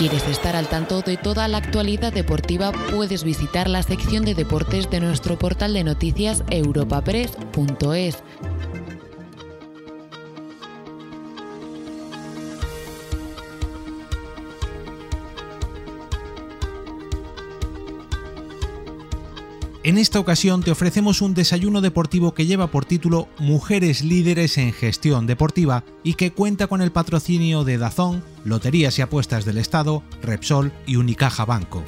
¿Quieres estar al tanto de toda la actualidad deportiva? Puedes visitar la sección de deportes de nuestro portal de noticias europapress.es. En esta ocasión te ofrecemos un desayuno deportivo que lleva por título Mujeres líderes en gestión deportiva y que cuenta con el patrocinio de Dazón, Loterías y Apuestas del Estado, Repsol y Unicaja Banco.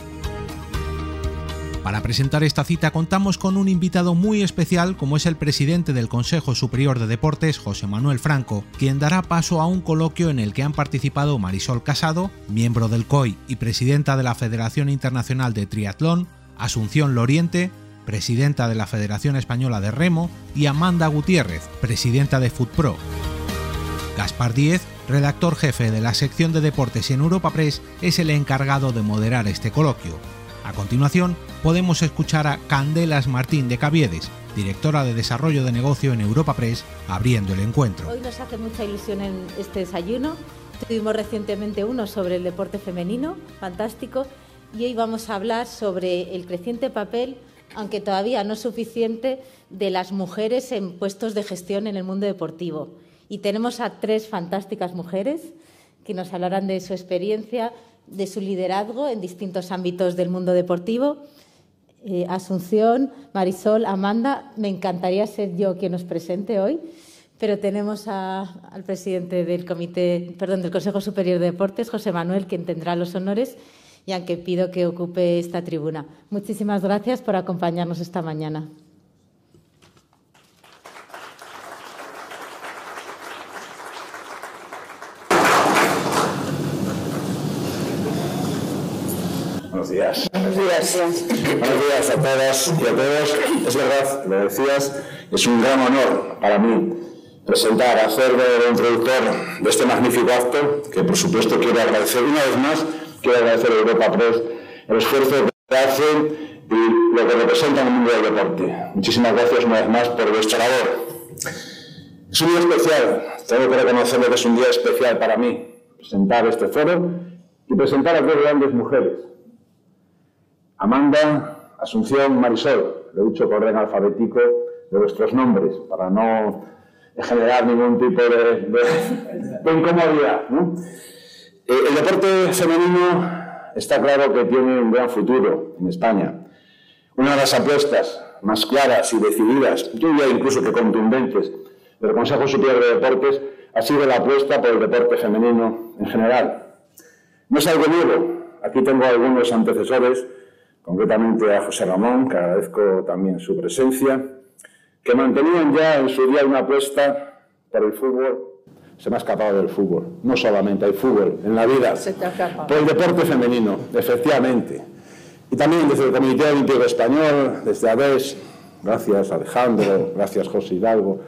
Para presentar esta cita contamos con un invitado muy especial como es el presidente del Consejo Superior de Deportes, José Manuel Franco, quien dará paso a un coloquio en el que han participado Marisol Casado, miembro del COI y presidenta de la Federación Internacional de Triatlón, Asunción Loriente, presidenta de la Federación Española de Remo, y Amanda Gutiérrez, presidenta de FootPro. Gaspar Díez, redactor jefe de la sección de deportes en Europa Press, es el encargado de moderar este coloquio. A continuación, podemos escuchar a Candelas Martín de Caviedes, directora de Desarrollo de Negocio en Europa Press, abriendo el encuentro. Hoy nos hace mucha ilusión en este desayuno. Tuvimos recientemente uno sobre el deporte femenino, fantástico, y hoy vamos a hablar sobre el creciente papel aunque todavía no suficiente, de las mujeres en puestos de gestión en el mundo deportivo. Y tenemos a tres fantásticas mujeres que nos hablarán de su experiencia, de su liderazgo en distintos ámbitos del mundo deportivo. Eh, Asunción, Marisol, Amanda, me encantaría ser yo quien nos presente hoy, pero tenemos al presidente del comité, perdón, del Consejo Superior de Deportes, José Manuel, quien tendrá los honores y aunque pido que ocupe esta tribuna. Muchísimas gracias por acompañarnos esta mañana. Buenos días. Buenos días. Buenos días a todas y a todos. Es verdad, lo decías, es un gran honor para mí presentar, hacer de introductor de este magnífico acto, que por supuesto quiero agradecer una vez más quiero agradecer a Europa Press el esfuerzo que hacen y lo que representa en el mundo del deporte. Muchísimas gracias una vez más por vuestra labor. Es un día especial, tengo que reconocerlo que es un día especial para mí, presentar este foro y presentar a dos grandes mujeres. Amanda, Asunción, Marisol, lo he dicho por orden alfabético de vuestros nombres, para no generar ningún tipo de, incomodidad. Eh, el deporte femenino está claro que tiene un gran futuro en España. Una de las apuestas más claras y decididas, yo diría incluso que contundentes, del Consejo Superior de Deportes ha sido la apuesta por el deporte femenino en general. No es algo nuevo. Aquí tengo algunos antecesores, concretamente a José Ramón, que agradezco también su presencia, que mantenían ya en su día una apuesta por el fútbol se me ha escapado del fútbol. No solamente hay fútbol en la vida. Por el deporte femenino, efectivamente. Y también desde el Comité Olímpico Español, desde ADES, gracias Alejandro, gracias José Hidalgo,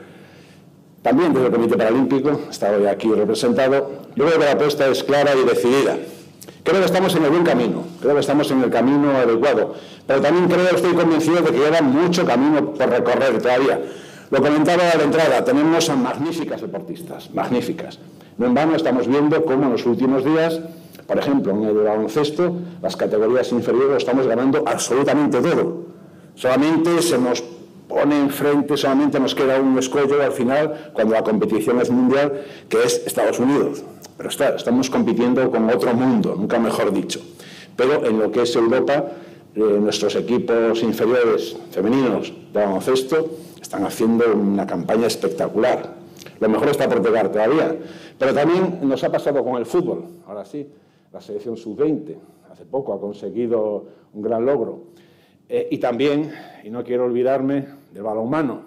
también desde el Comité Paralímpico, está hoy aquí representado. Yo creo que la apuesta es clara y decidida. Creo que estamos en el buen camino, creo que estamos en el camino adecuado, pero también creo, estoy convencido de que queda mucho camino por recorrer todavía. Lo comentaba a la entrada, tenemos a magníficas deportistas, magníficas. No en vano estamos viendo cómo en los últimos días, por ejemplo, en el baloncesto, las categorías inferiores estamos ganando absolutamente todo. Solamente se nos pone enfrente, solamente nos queda un escollo al final, cuando la competición es mundial, que es Estados Unidos. Pero está, estamos compitiendo con otro mundo, nunca mejor dicho. Pero en lo que es Europa, eh, nuestros equipos inferiores femeninos de baloncesto están haciendo una campaña espectacular. Lo mejor está por llegar todavía. Pero también nos ha pasado con el fútbol. Ahora sí, la selección sub-20 hace poco ha conseguido un gran logro. Eh, y también, y no quiero olvidarme, del balonmano.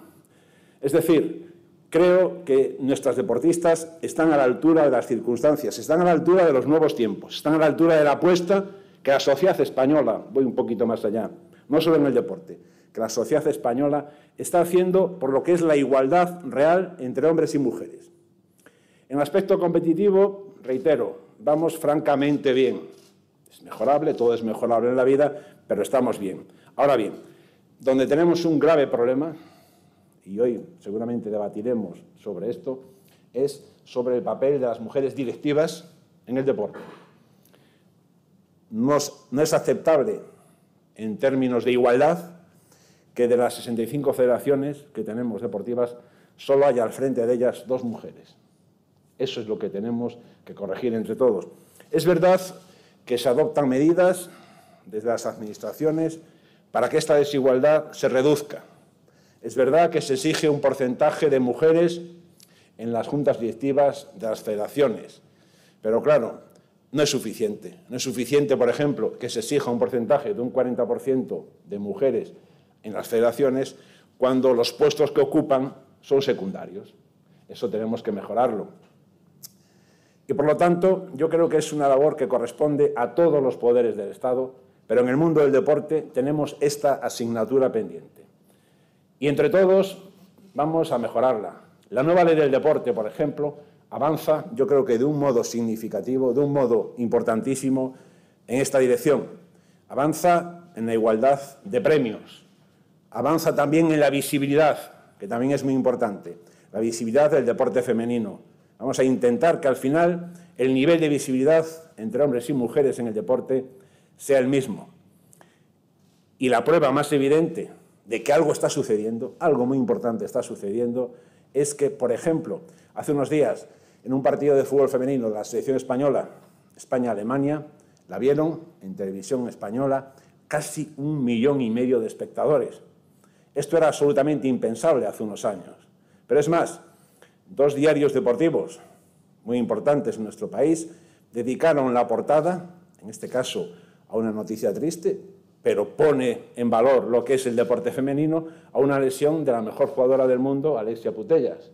Es decir, creo que nuestras deportistas están a la altura de las circunstancias, están a la altura de los nuevos tiempos, están a la altura de la apuesta que la sociedad española, voy un poquito más allá, no solo en el deporte, que la sociedad española está haciendo por lo que es la igualdad real entre hombres y mujeres. En el aspecto competitivo, reitero, vamos francamente bien. Es mejorable, todo es mejorable en la vida, pero estamos bien. Ahora bien, donde tenemos un grave problema, y hoy seguramente debatiremos sobre esto, es sobre el papel de las mujeres directivas en el deporte. no es, aceptable en términos de igualdad que de las 65 federaciones que tenemos deportivas solo haya al frente de ellas dos mujeres. Eso es lo que tenemos que corregir entre todos. Es verdad que se adoptan medidas desde las administraciones para que esta desigualdad se reduzca. Es verdad que se exige un porcentaje de mujeres en las juntas directivas de las federaciones, pero claro, no es suficiente. No es suficiente, por ejemplo, que se exija un porcentaje de un 40% de mujeres en las federaciones cuando los puestos que ocupan son secundarios. Eso tenemos que mejorarlo. Y por lo tanto, yo creo que es una labor que corresponde a todos los poderes del Estado, pero en el mundo del deporte tenemos esta asignatura pendiente. Y entre todos vamos a mejorarla. La nueva ley del deporte, por ejemplo, avanza, yo creo que de un modo significativo, de un modo importantísimo en esta dirección. Avanza en la igualdad de premios, avanza también en la visibilidad, que también es muy importante, la visibilidad del deporte femenino. Vamos a intentar que al final el nivel de visibilidad entre hombres y mujeres en el deporte sea el mismo. Y la prueba más evidente de que algo está sucediendo, algo muy importante está sucediendo, es que, por ejemplo, hace unos días en un partido de fútbol femenino de la selección española, España-Alemania, la vieron en televisión española casi un millón y medio de espectadores. Esto era absolutamente impensable hace unos años. Pero es más, dos diarios deportivos muy importantes en nuestro país dedicaron la portada, en este caso a una noticia triste, pero pone en valor lo que es el deporte femenino, a una lesión de la mejor jugadora del mundo, Alexia Putellas.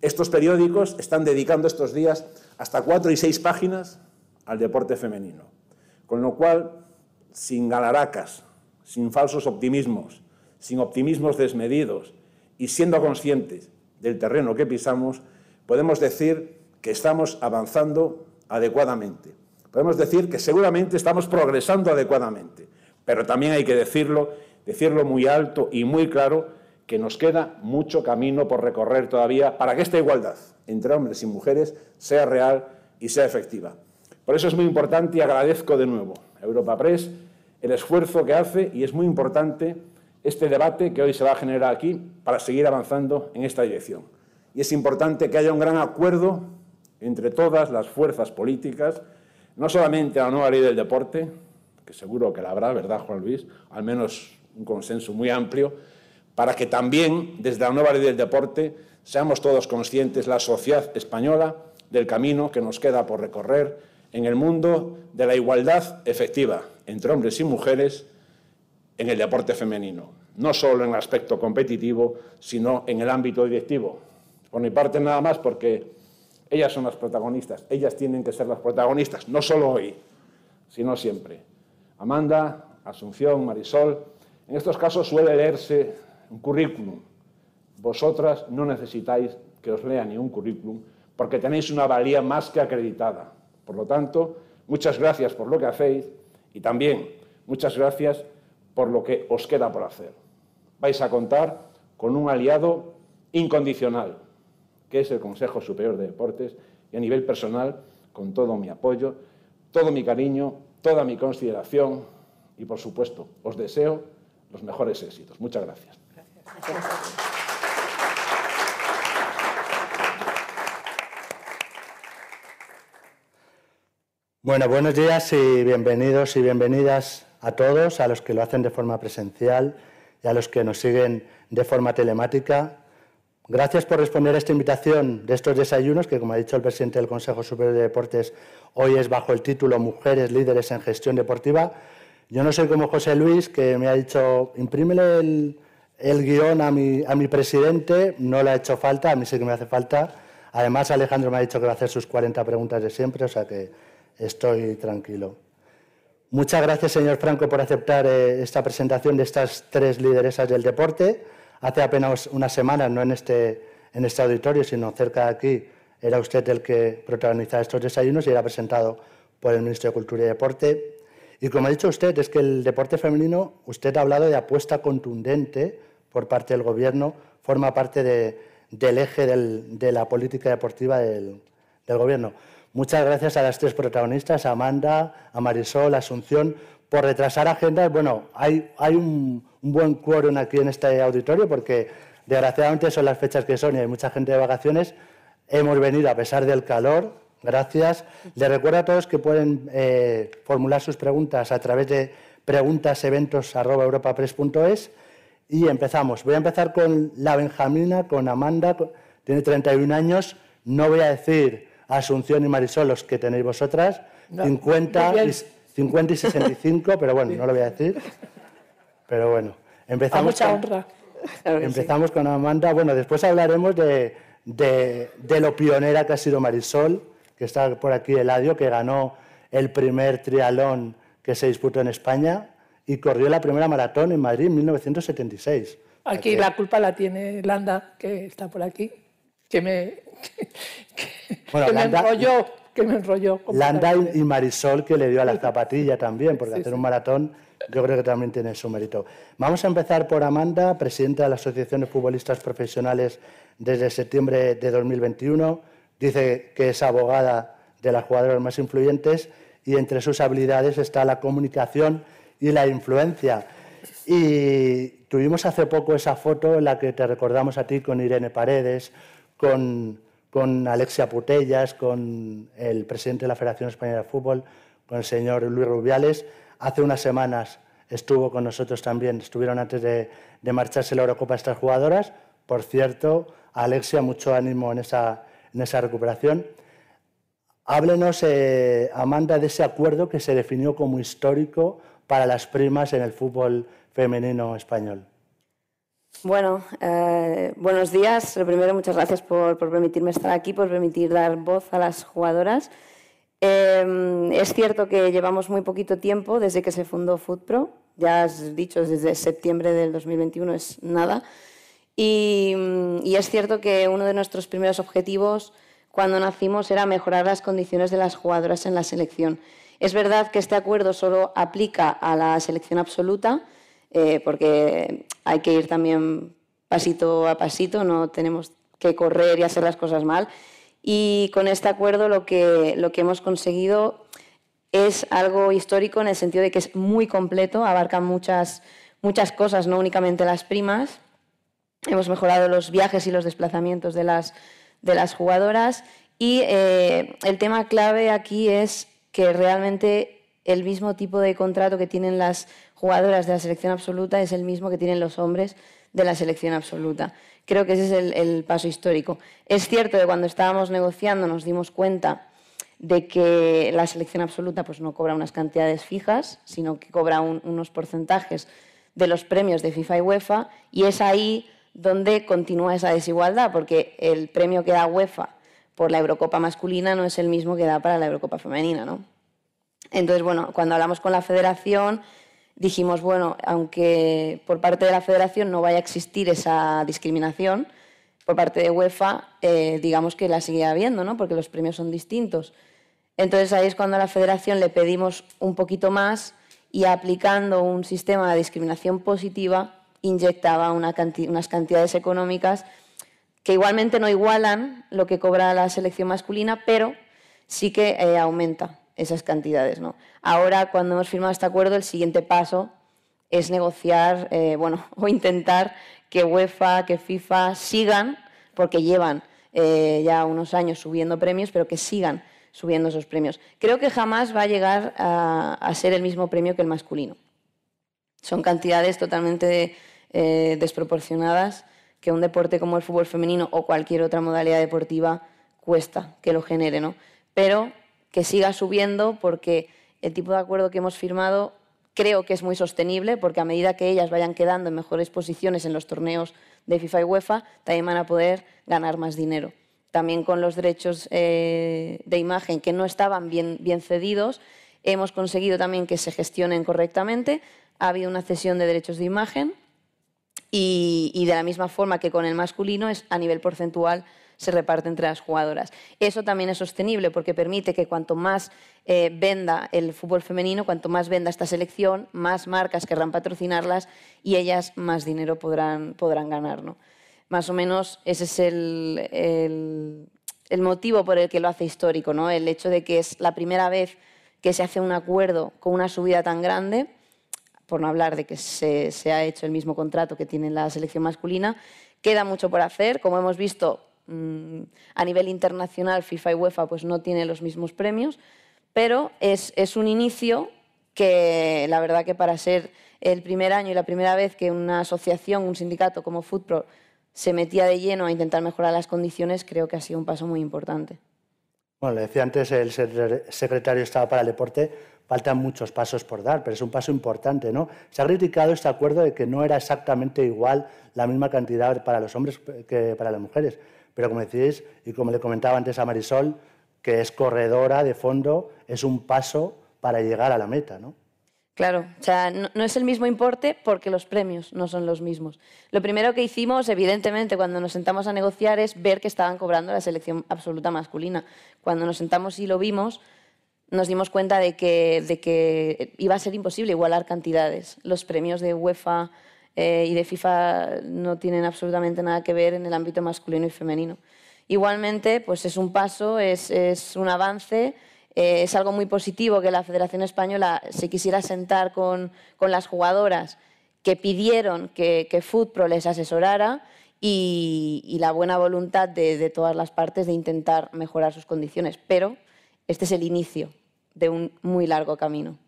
Estos periódicos están dedicando estos días hasta cuatro y seis páginas al deporte femenino. Con lo cual, sin galaracas, sin falsos optimismos, sin optimismos desmedidos y siendo conscientes del terreno que pisamos, podemos decir que estamos avanzando adecuadamente. Podemos decir que seguramente estamos progresando adecuadamente, pero también hay que decirlo, decirlo muy alto y muy claro, que nos queda mucho camino por recorrer todavía para que esta igualdad entre hombres y mujeres sea real y sea efectiva. Por eso es muy importante y agradezco de nuevo a Europa Press el esfuerzo que hace y es muy importante este debate que hoy se va a generar aquí para seguir avanzando en esta dirección. Y es importante que haya un gran acuerdo entre todas las fuerzas políticas, no solamente a la nueva ley del deporte, que seguro que la habrá, ¿verdad, Juan Luis? Al menos un consenso muy amplio, para que también desde la nueva ley del deporte seamos todos conscientes, la sociedad española, del camino que nos queda por recorrer en el mundo de la igualdad efectiva entre hombres y mujeres en el deporte femenino, no solo en el aspecto competitivo, sino en el ámbito directivo. Por mi parte nada más porque ellas son las protagonistas, ellas tienen que ser las protagonistas, no solo hoy, sino siempre. Amanda, Asunción, Marisol, en estos casos suele leerse un currículum. Vosotras no necesitáis que os lea ni un currículum porque tenéis una valía más que acreditada. Por lo tanto, muchas gracias por lo que hacéis y también muchas gracias por lo que os queda por hacer. Vais a contar con un aliado incondicional, que es el Consejo Superior de Deportes, y a nivel personal, con todo mi apoyo, todo mi cariño, toda mi consideración y, por supuesto, os deseo los mejores éxitos. Muchas gracias. Bueno, buenos días y bienvenidos y bienvenidas a todos, a los que lo hacen de forma presencial y a los que nos siguen de forma telemática. Gracias por responder a esta invitación de estos desayunos, que como ha dicho el presidente del Consejo Superior de Deportes, hoy es bajo el título Mujeres líderes en gestión deportiva. Yo no soy como José Luis, que me ha dicho, imprímele el, el guion a mi, presidente no le ha hecho falta, a mí sí que me hace falta. Además, Alejandro me ha dicho que va a hacer sus 40 preguntas de siempre, o sea que estoy tranquilo. Muchas gracias, señor Franco, por aceptar eh, esta presentación de estas tres lideresas del deporte. Hace apenas unas semanas, no en este, en este auditorio, sino cerca de aquí, era usted el que protagonizaba estos desayunos y era presentado por el Ministro de Cultura y Deporte. Y como ha dicho usted, es que el deporte femenino, usted ha hablado de apuesta contundente por parte del Gobierno, forma parte del eje de la política deportiva del, Gobierno. Muchas gracias a las tres protagonistas, Amanda, a Marisol, Asunción, por retrasar agendas. Bueno, hay, hay un, buen quórum aquí en este auditorio porque desgraciadamente son las fechas que son y hay mucha gente de vacaciones. Hemos venido a pesar del calor. Gracias. Les recuerdo a todos que pueden eh, formular sus preguntas a través de preguntaseventos.europapress.es y empezamos. Voy a empezar con la Benjamina, con Amanda, tiene 31 años. No voy a decir Asunción y Marisol, los que tenéis vosotras, 50, y, 50 y 65, pero bueno, no lo voy a decir. Pero bueno, empezamos. A mucha honra. empezamos con Amanda. Bueno, después hablaremos de, de, de, lo pionera que ha sido Marisol, que está por aquí Eladio, que ganó el primer trialón que se disputó en España y corrió la primera maratón en Madrid en 1976. Aquí la culpa la tiene Landa, que está por aquí, que me, que, me enrolló. Que me enrolló Landa y Marisol, que le dio a la zapatilla también, porque hacer un maratón yo creo que también tiene su mérito. Vamos a empezar por Amanda, presidenta de la Asociación de Futbolistas Profesionales desde septiembre de 2021. Dice que es abogada de las jugadoras más influyentes y entre sus habilidades está la comunicación y la influencia. Y tuvimos hace poco esa foto en la que te recordamos a ti con Irene Paredes, con, con Alexia Putellas, con el presidente de la Federación Española de Fútbol, con el señor Luis Rubiales. Hace unas semanas estuvo con nosotros también, estuvieron antes de, marcharse la Eurocopa estas jugadoras. Por cierto, Alexia, mucho ánimo en esa, en esa recuperación. Háblenos, eh, Amanda, de ese acuerdo que se definió como histórico para las primas en el fútbol femenino español. Bueno, eh, buenos días. Lo primero, muchas gracias por, permitirme estar aquí, por permitir dar voz a las jugadoras. Eh, es cierto que llevamos muy poquito tiempo desde que se fundó FootPro. Ya has dicho, desde septiembre del 2021 es nada. Y, y es cierto que uno de nuestros primeros objetivos cuando nacimos era mejorar las condiciones de las jugadoras en la selección. Es verdad que este acuerdo solo aplica a la selección absoluta, eh, porque hay que ir también pasito a pasito, no tenemos que correr y hacer las cosas mal. Y con este acuerdo lo que, lo que hemos conseguido es algo histórico en el sentido de que es muy completo, abarca muchas, muchas cosas, no únicamente las primas. Hemos mejorado los viajes y los desplazamientos de las de las jugadoras. Y eh, el tema clave aquí es que realmente el mismo tipo de contrato que tienen las jugadoras de la selección absoluta es el mismo que tienen los hombres de la selección absoluta. Creo que ese es el, paso histórico. Es cierto que cuando estábamos negociando nos dimos cuenta de que la selección absoluta pues, no cobra unas cantidades fijas, sino que cobra unos porcentajes de los premios de FIFA y UEFA, y es ahí donde continúa esa desigualdad, porque el premio que da UEFA por la Eurocopa masculina no es el mismo que da para la Eurocopa femenina, ¿no? Entonces, bueno, cuando hablamos con la federación, dijimos, bueno, aunque por parte de la federación no vaya a existir esa discriminación, por parte de UEFA, eh, digamos que la sigue habiendo, ¿no? Porque los premios son distintos. Entonces ahí es cuando a la federación le pedimos un poquito más y aplicando un sistema de discriminación positiva, inyectaba unas cantidades económicas que igualmente no igualan lo que cobra la selección masculina, pero sí que eh, aumenta esas cantidades. ¿no? Ahora, cuando hemos firmado este acuerdo, el siguiente paso es negociar, eh, bueno, o intentar que UEFA, que FIFA sigan, porque llevan eh, ya unos años subiendo premios, pero que sigan subiendo esos premios. Creo que jamás va a llegar a ser el mismo premio que el masculino. Son cantidades totalmente eh, desproporcionadas que un deporte como el fútbol femenino o cualquier otra modalidad deportiva cuesta que lo genere, ¿no? Pero que siga subiendo porque el tipo de acuerdo que hemos firmado creo que es muy sostenible porque a medida que ellas vayan quedando en mejores posiciones en los torneos de FIFA y UEFA, también van a poder ganar más dinero. También con los derechos eh, de imagen que no estaban bien, bien cedidos, hemos conseguido también que se gestionen correctamente. Ha habido una cesión de derechos de imagen y, de la misma forma que con el masculino es a nivel porcentual se reparte entre las jugadoras. Eso también es sostenible porque permite que cuanto más eh, venda el fútbol femenino, cuanto más venda esta selección, más marcas querrán patrocinarlas y ellas más dinero podrán, podrán ganar. ¿no? Más o menos ese es el, el motivo por el que lo hace histórico, ¿no? el hecho de que es la primera vez que se hace un acuerdo con una subida tan grande, por no hablar de que se, se ha hecho el mismo contrato que tiene la selección masculina, queda mucho por hacer. Como hemos visto, a nivel internacional, FIFA y UEFA pues, no tienen los mismos premios, pero es, es un inicio que la verdad que para ser el primer año y la primera vez que una asociación, un sindicato como Footpro se metía de lleno a intentar mejorar las condiciones, creo que ha sido un paso muy importante. Bueno, le decía antes el secretario de Estado para el Deporte, faltan muchos pasos por dar, pero es un paso importante, ¿no? Se ha criticado este acuerdo de que no era exactamente igual la misma cantidad para los hombres que para las mujeres, pero como decís, y como le comentaba antes a Marisol, que es corredora de fondo, es un paso para llegar a la meta, ¿no? Claro, o sea, no, es el mismo importe porque los premios no son los mismos. Lo primero que hicimos, evidentemente, cuando nos sentamos a negociar es ver que estaban cobrando la selección absoluta masculina. Cuando nos sentamos y lo vimos, nos dimos cuenta de que, de que iba a ser imposible igualar cantidades. Los premios de UEFA eh, y de FIFA no tienen absolutamente nada que ver en el ámbito masculino y femenino. Igualmente, pues es un paso, es, un avance eh, es algo muy positivo que la Federación Española se quisiera sentar con, las jugadoras que pidieron que, que FUTPRO les asesorara y, la buena voluntad de, todas las partes de intentar mejorar sus condiciones. Pero este es el inicio de un muy largo camino.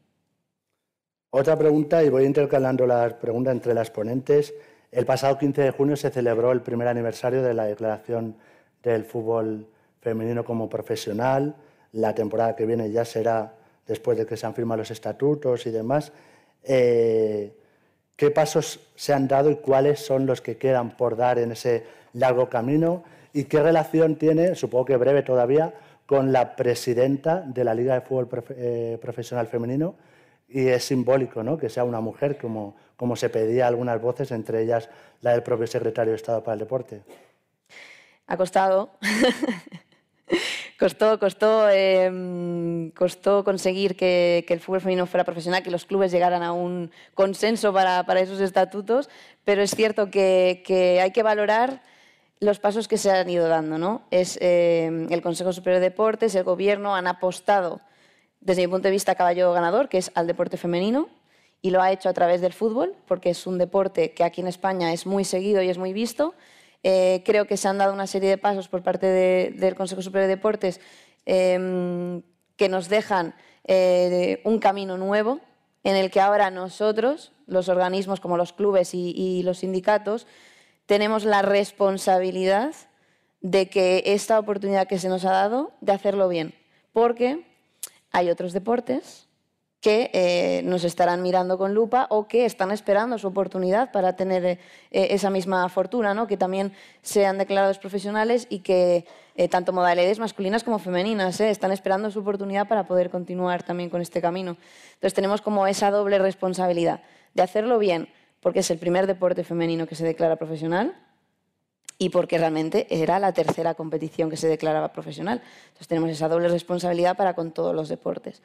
Otra pregunta, y voy intercalando las preguntas entre las ponentes. El pasado 15 de junio se celebró el primer aniversario de la declaración del fútbol femenino como profesional la temporada que viene ya será después de que se han firmado los estatutos y demás. Eh, ¿Qué pasos se han dado y cuáles son los que quedan por dar en ese largo camino? ¿Y qué relación tiene, supongo que breve todavía, con la presidenta de la Liga de Fútbol eh, Profesional Femenino? Y es simbólico ¿no? que sea una mujer, como, como se pedía algunas voces, entre ellas la del propio secretario de Estado para el Deporte. Ha costado. Costó, costó, em, costó conseguir que, el fútbol femenino fuera profesional, que los clubes llegaran a un consenso para, esos estatutos, pero es cierto que, hay que valorar los pasos que se han ido dando. ¿no? Es, em, el Consejo Superior de Deportes, el Gobierno han apostado, desde mi punto de vista, caballo ganador, que es al deporte femenino, y lo ha hecho a través del fútbol, porque es un deporte que aquí en España es muy seguido y es muy visto eh, creo que se han dado una serie de pasos por parte del Consejo Superior de Deportes em, que nos dejan eh, un camino nuevo en el que ahora nosotros, los organismos como los clubes y, los sindicatos, tenemos la responsabilidad de que esta oportunidad que se nos ha dado, de hacerlo bien. Porque hay otros deportes que eh, nos estarán mirando con lupa o que están esperando su oportunidad para tener eh, esa misma fortuna, ¿no? que también sean declarados profesionales y que eh, tanto modalidades masculinas como femeninas están esperando su oportunidad para poder continuar también con este camino. Entonces tenemos como esa doble responsabilidad de hacerlo bien, porque es el primer deporte femenino que se declara profesional, y porque realmente era la tercera competición que se declaraba profesional. Entonces tenemos esa doble responsabilidad para con todos los deportes.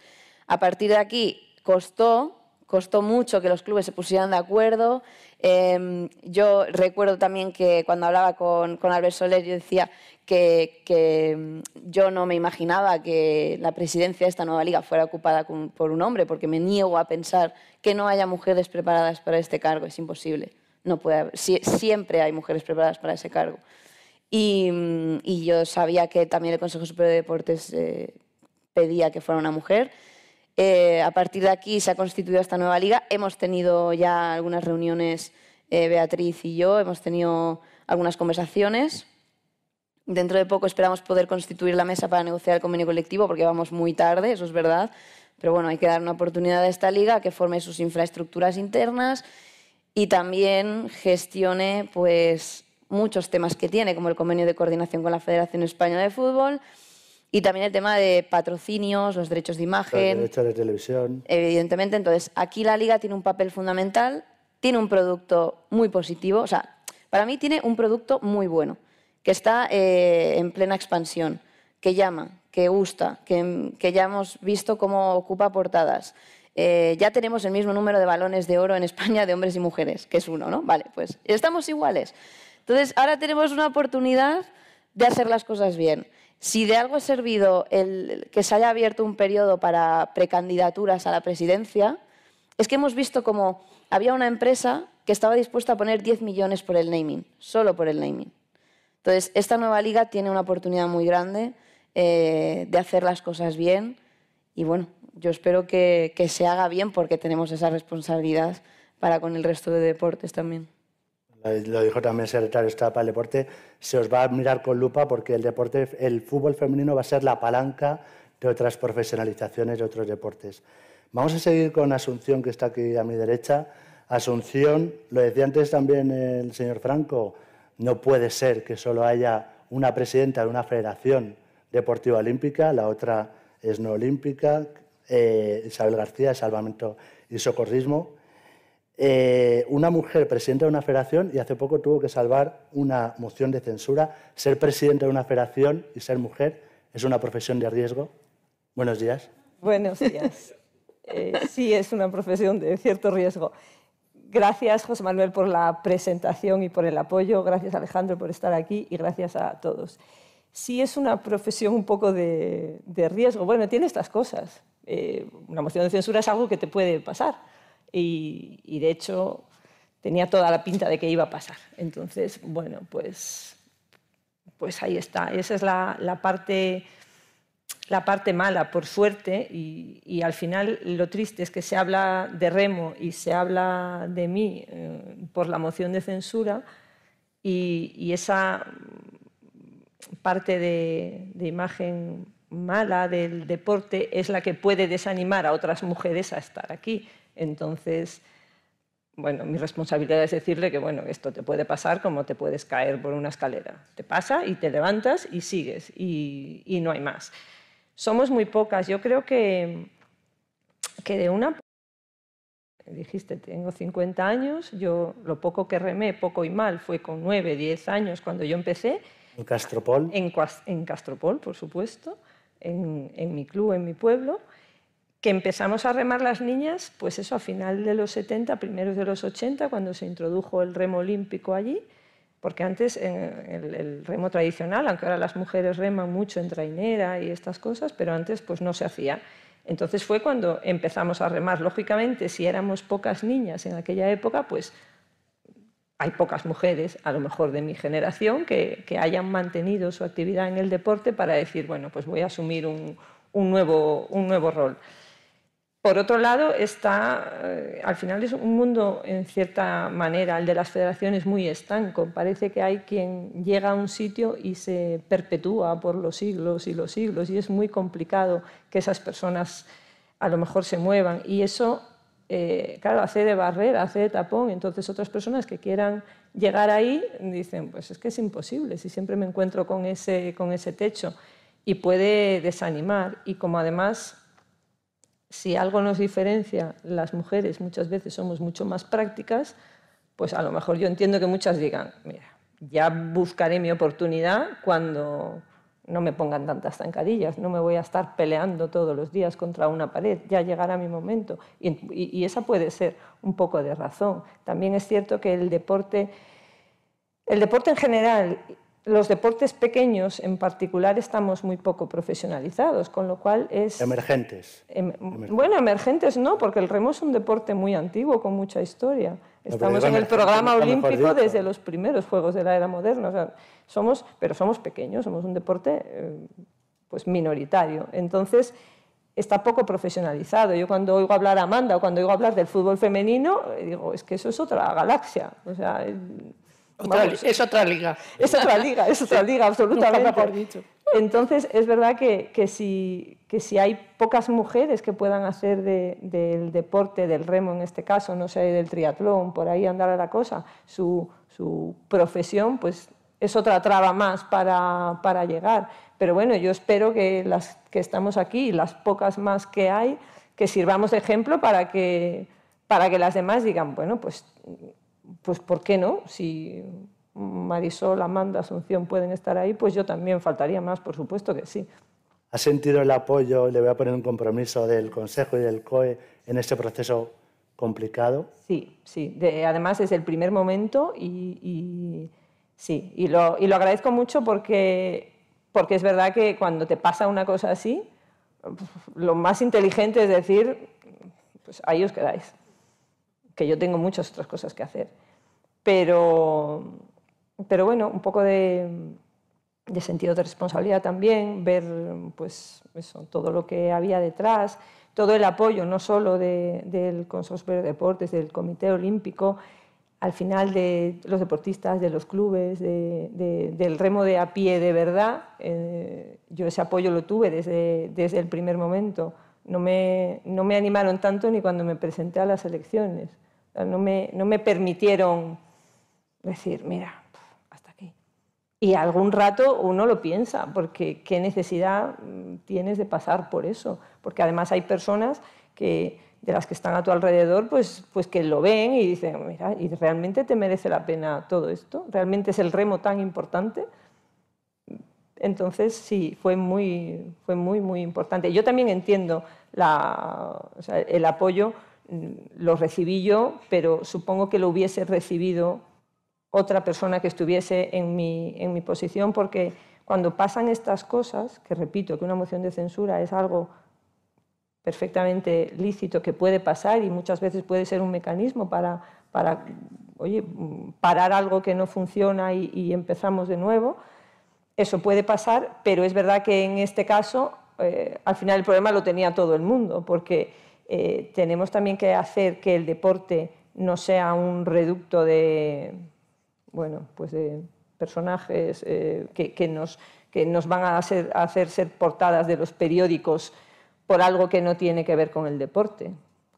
A partir de aquí costó, costó mucho que los clubes se pusieran de acuerdo. Em, yo recuerdo también que cuando hablaba con, con Albert Soler, yo decía que, em, yo no me imaginaba que la presidencia de esta nueva liga fuera ocupada por un hombre, porque me niego a pensar que no haya mujeres preparadas para este cargo. Es imposible. No puede siempre hay mujeres preparadas para ese cargo. Y, yo sabía que también el Consejo Superior de Deportes eh, pedía que fuera una mujer. Eh, a partir de aquí se ha constituido esta nueva liga. Hemos tenido ya algunas reuniones, eh, Beatriz y yo, hemos tenido algunas conversaciones. Dentro de poco esperamos poder constituir la mesa para negociar el convenio colectivo, porque vamos muy tarde, eso es verdad. Pero bueno, hay que dar una oportunidad a esta liga que forme sus infraestructuras internas y también gestione pues, muchos temas que tiene, como el convenio de coordinación con la Federación Española de Fútbol, y también el tema de patrocinios, los derechos de imagen. Los derechos de televisión. Evidentemente, entonces aquí la liga tiene un papel fundamental, tiene un producto muy positivo, o sea, para mí tiene un producto muy bueno, que está eh, en plena expansión, que llama, que gusta, que, ya hemos visto cómo ocupa portadas. Eh, ya tenemos el mismo número de balones de oro en España de hombres y mujeres, que es uno, ¿no? Vale, pues estamos iguales. Entonces, ahora tenemos una oportunidad de hacer las cosas bien. Si de algo ha servido el que se haya abierto un periodo para precandidaturas a la presidencia, es que hemos visto como había una empresa que estaba dispuesta a poner 10 millones por el naming, solo por el naming. Entonces, esta nueva liga tiene una oportunidad muy grande eh, de hacer las cosas bien y bueno, yo espero que, que se haga bien porque tenemos esa responsabilidad para con el resto de deportes también. Lo dijo también el secretario de Estado para el deporte, se os va a mirar con lupa porque el, deporte, el fútbol femenino va a ser la palanca de otras profesionalizaciones de otros deportes. Vamos a seguir con Asunción, que está aquí a mi derecha. Asunción, lo decía antes también el señor Franco, no puede ser que solo haya una presidenta de una federación deportiva olímpica, la otra es no olímpica, eh, Isabel García, Salvamento y Socorrismo. Eh, una mujer presidenta de una federación y hace poco tuvo que salvar una moción de censura. Ser presidenta de una federación y ser mujer es una profesión de riesgo. Buenos días. Buenos días. Eh, sí, es una profesión de cierto riesgo. Gracias, José Manuel, por la presentación y por el apoyo. Gracias, Alejandro, por estar aquí y gracias a todos. Sí es una profesión un poco de, riesgo. Bueno, tiene estas cosas. Eh, una moción de censura es algo que te puede pasar y, de hecho tenía toda la pinta de que iba a pasar. Entonces, bueno, pues, pues ahí está. Esa es la, parte, la parte mala, por suerte, y, al final lo triste es que se habla de Remo y se habla de mí eh, por la moción de censura y, esa parte de, de imagen mala del deporte es la que puede desanimar a otras mujeres a estar aquí. Entonces, bueno, mi responsabilidad es decirle que, bueno, esto te puede pasar como te puedes caer por una escalera. Te pasa y te levantas y sigues y, no hay más. Somos muy pocas. Yo creo que, que de una... Dijiste, tengo 50 años, yo lo poco que remé, poco y mal, fue con 9, 10 años cuando yo empecé. ¿En Castropol? En, en Castropol, por supuesto, en, mi club, en mi pueblo que empezamos a remar las niñas, pues eso, a final de los 70, primeros de los 80, cuando se introdujo el remo olímpico allí, porque antes el, el, remo tradicional, aunque ahora las mujeres reman mucho en trainera y estas cosas, pero antes pues no se hacía. Entonces fue cuando empezamos a remar. Lógicamente, si éramos pocas niñas en aquella época, pues hay pocas mujeres, a lo mejor de mi generación, que, hayan mantenido su actividad en el deporte para decir, bueno, pues voy a asumir un, un, nuevo, un nuevo rol. Por otro lado, está, eh, al final es un mundo, en cierta manera, el de las federaciones muy estanco. Parece que hay quien llega a un sitio y se perpetúa por los siglos y los siglos, y es muy complicado que esas personas a lo mejor se muevan. Y eso, eh, claro, hace de barrera, hace de tapón. Entonces, otras personas que quieran llegar ahí dicen, pues es que es imposible, si siempre me encuentro con ese, con ese techo. Y puede desanimar. Y como además si algo nos diferencia, las mujeres muchas veces somos mucho más prácticas, pues a lo mejor yo entiendo que muchas digan, mira, ya buscaré mi oportunidad cuando no me pongan tantas zancadillas, no me voy a estar peleando todos los días contra una pared, ya llegará mi momento. Y, y esa puede ser un poco de razón. También es cierto que el deporte, el deporte en general los deportes pequeños en particular estamos muy poco profesionalizados, con lo cual es... Emergentes. Em, bueno, emergentes no, porque el remo es un deporte muy antiguo, con mucha historia. Estamos en el programa olímpico desde los primeros Juegos de la Era Moderna. somos, pero somos pequeños, somos un deporte eh, pues minoritario. Entonces, está poco profesionalizado. Yo cuando oigo hablar a Amanda o cuando oigo hablar del fútbol femenino, eh, digo, es que eso es otra galaxia. O sea, es otra liga. Es otra liga, es otra liga, absolutamente. dicho. Entonces, es verdad que, que, si, que si hay pocas mujeres que puedan hacer del deporte, del remo en este caso, no sé, del triatlón, por ahí andar a la cosa, su, su profesión, pues es otra traba más para, para, llegar. Pero bueno, yo espero que las que estamos aquí, las pocas más que hay, que sirvamos de ejemplo para que, para que las demás digan, bueno, pues pues ¿por qué no? Si Marisol, Amanda, Asunción pueden estar ahí, pues yo también faltaría más, por supuesto que sí. ¿Ha sentido el apoyo, le voy a poner un compromiso del Consejo y del COE en este proceso complicado? Sí, sí. además, desde el primer momento y, sí, y lo, y lo, agradezco mucho porque porque es verdad que cuando te pasa una cosa así, lo más inteligente es decir, pues ahí os quedáis, que yo tengo muchas otras cosas que hacer. Pero, pero bueno, un poco de, sentido de responsabilidad también, ver pues eso, todo lo que había detrás, todo el apoyo, no solo del Consejo Superior de Deportes, del Comité Olímpico, al final de los deportistas, de los clubes, del remo de a pie de verdad, eh, yo ese apoyo lo tuve desde, desde el primer momento. No me, no me, animaron tanto ni cuando me presenté a las elecciones. no, me, no me permitieron decir, mira. Y algún rato uno lo piensa, porque qué necesidad tienes de pasar por eso. Porque además hay personas que de las que están a tu alrededor, pues, pues que lo ven y dicen, mira, ¿y realmente te merece la pena todo esto? ¿Realmente es el remo tan importante? Entonces, sí, fue muy, fue muy, muy importante. Yo también entiendo el apoyo, mm, lo recibí yo, pero supongo que lo hubiese recibido otra persona que estuviese en mi, en mi posición, porque cuando pasan estas cosas, que repito, que una moción de censura es algo perfectamente lícito que puede pasar y muchas veces puede ser un mecanismo para, para oye, parar algo que no funciona y, empezamos de nuevo. Eso puede pasar, pero es verdad que en este caso eh, al final el problema lo tenía todo el mundo, porque eh, tenemos también que hacer que el deporte no sea un reducto de, bueno, pues de personajes eh, que, nos, que nos van a hacer ser portadas de los periódicos por algo que no tiene que ver con el deporte,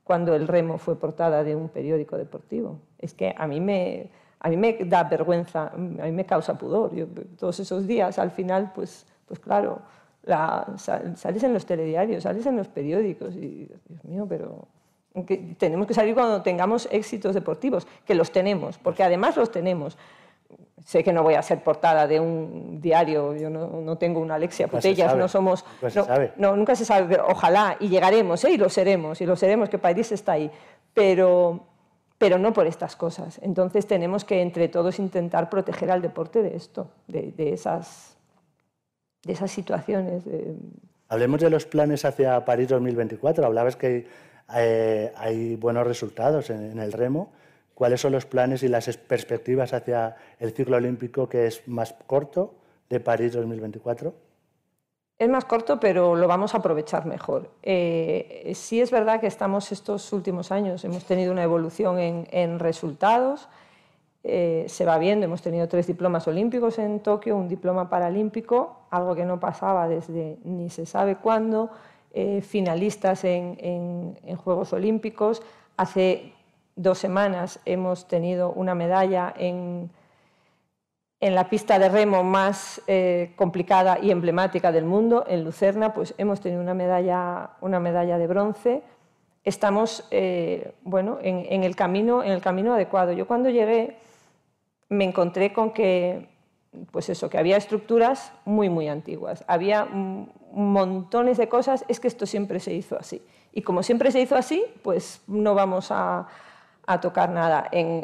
cuando el remo fue portada de un periódico deportivo. Es que a mí me, a mí me da vergüenza, a mí me causa pudor. Todos esos días, al final, pues, pues claro, la, sales en los telediarios, sales en los periódicos y, Dios mío, pero tenemos que salir cuando tengamos éxitos deportivos, que los tenemos, porque además los tenemos. Sé que no voy a ser portada de un diario, yo no, tengo una Alexia Putellas, no somos... Nunca se sabe. No, nunca se sabe, pero ojalá, y llegaremos, ¿eh? y lo seremos, y lo seremos, que París está ahí, pero, pero no por estas cosas. Entonces tenemos que entre todos intentar proteger al deporte de esto, de, esas, de esas situaciones. Hablemos de los planes hacia París 2024. Hablabas que hay, hay buenos resultados en el remo. ¿Cuáles son los planes y las perspectivas hacia el ciclo olímpico que es más corto de París 2024? Es más corto, pero lo vamos a aprovechar mejor. Eh, sí es verdad que estamos estos últimos años, hemos tenido una evolución en, resultados, eh, se va viendo, hemos tenido tres diplomas olímpicos en Tokio, un diploma paralímpico, algo que no pasaba desde ni se sabe cuándo, eh, finalistas en, Juegos Olímpicos. Hace dos semanas hemos tenido una medalla en, en la pista de remo más eh, complicada y emblemática del mundo, en Lucerna, pues hemos tenido una medalla, una medalla de bronce. Estamos eh, bueno, en, el camino, en el camino adecuado. Yo cuando llegué me encontré con que, pues eso, que había estructuras muy, muy antiguas. Había montones de cosas, es que esto siempre se hizo así. Y como siempre se hizo así, pues no vamos a, tocar nada. En,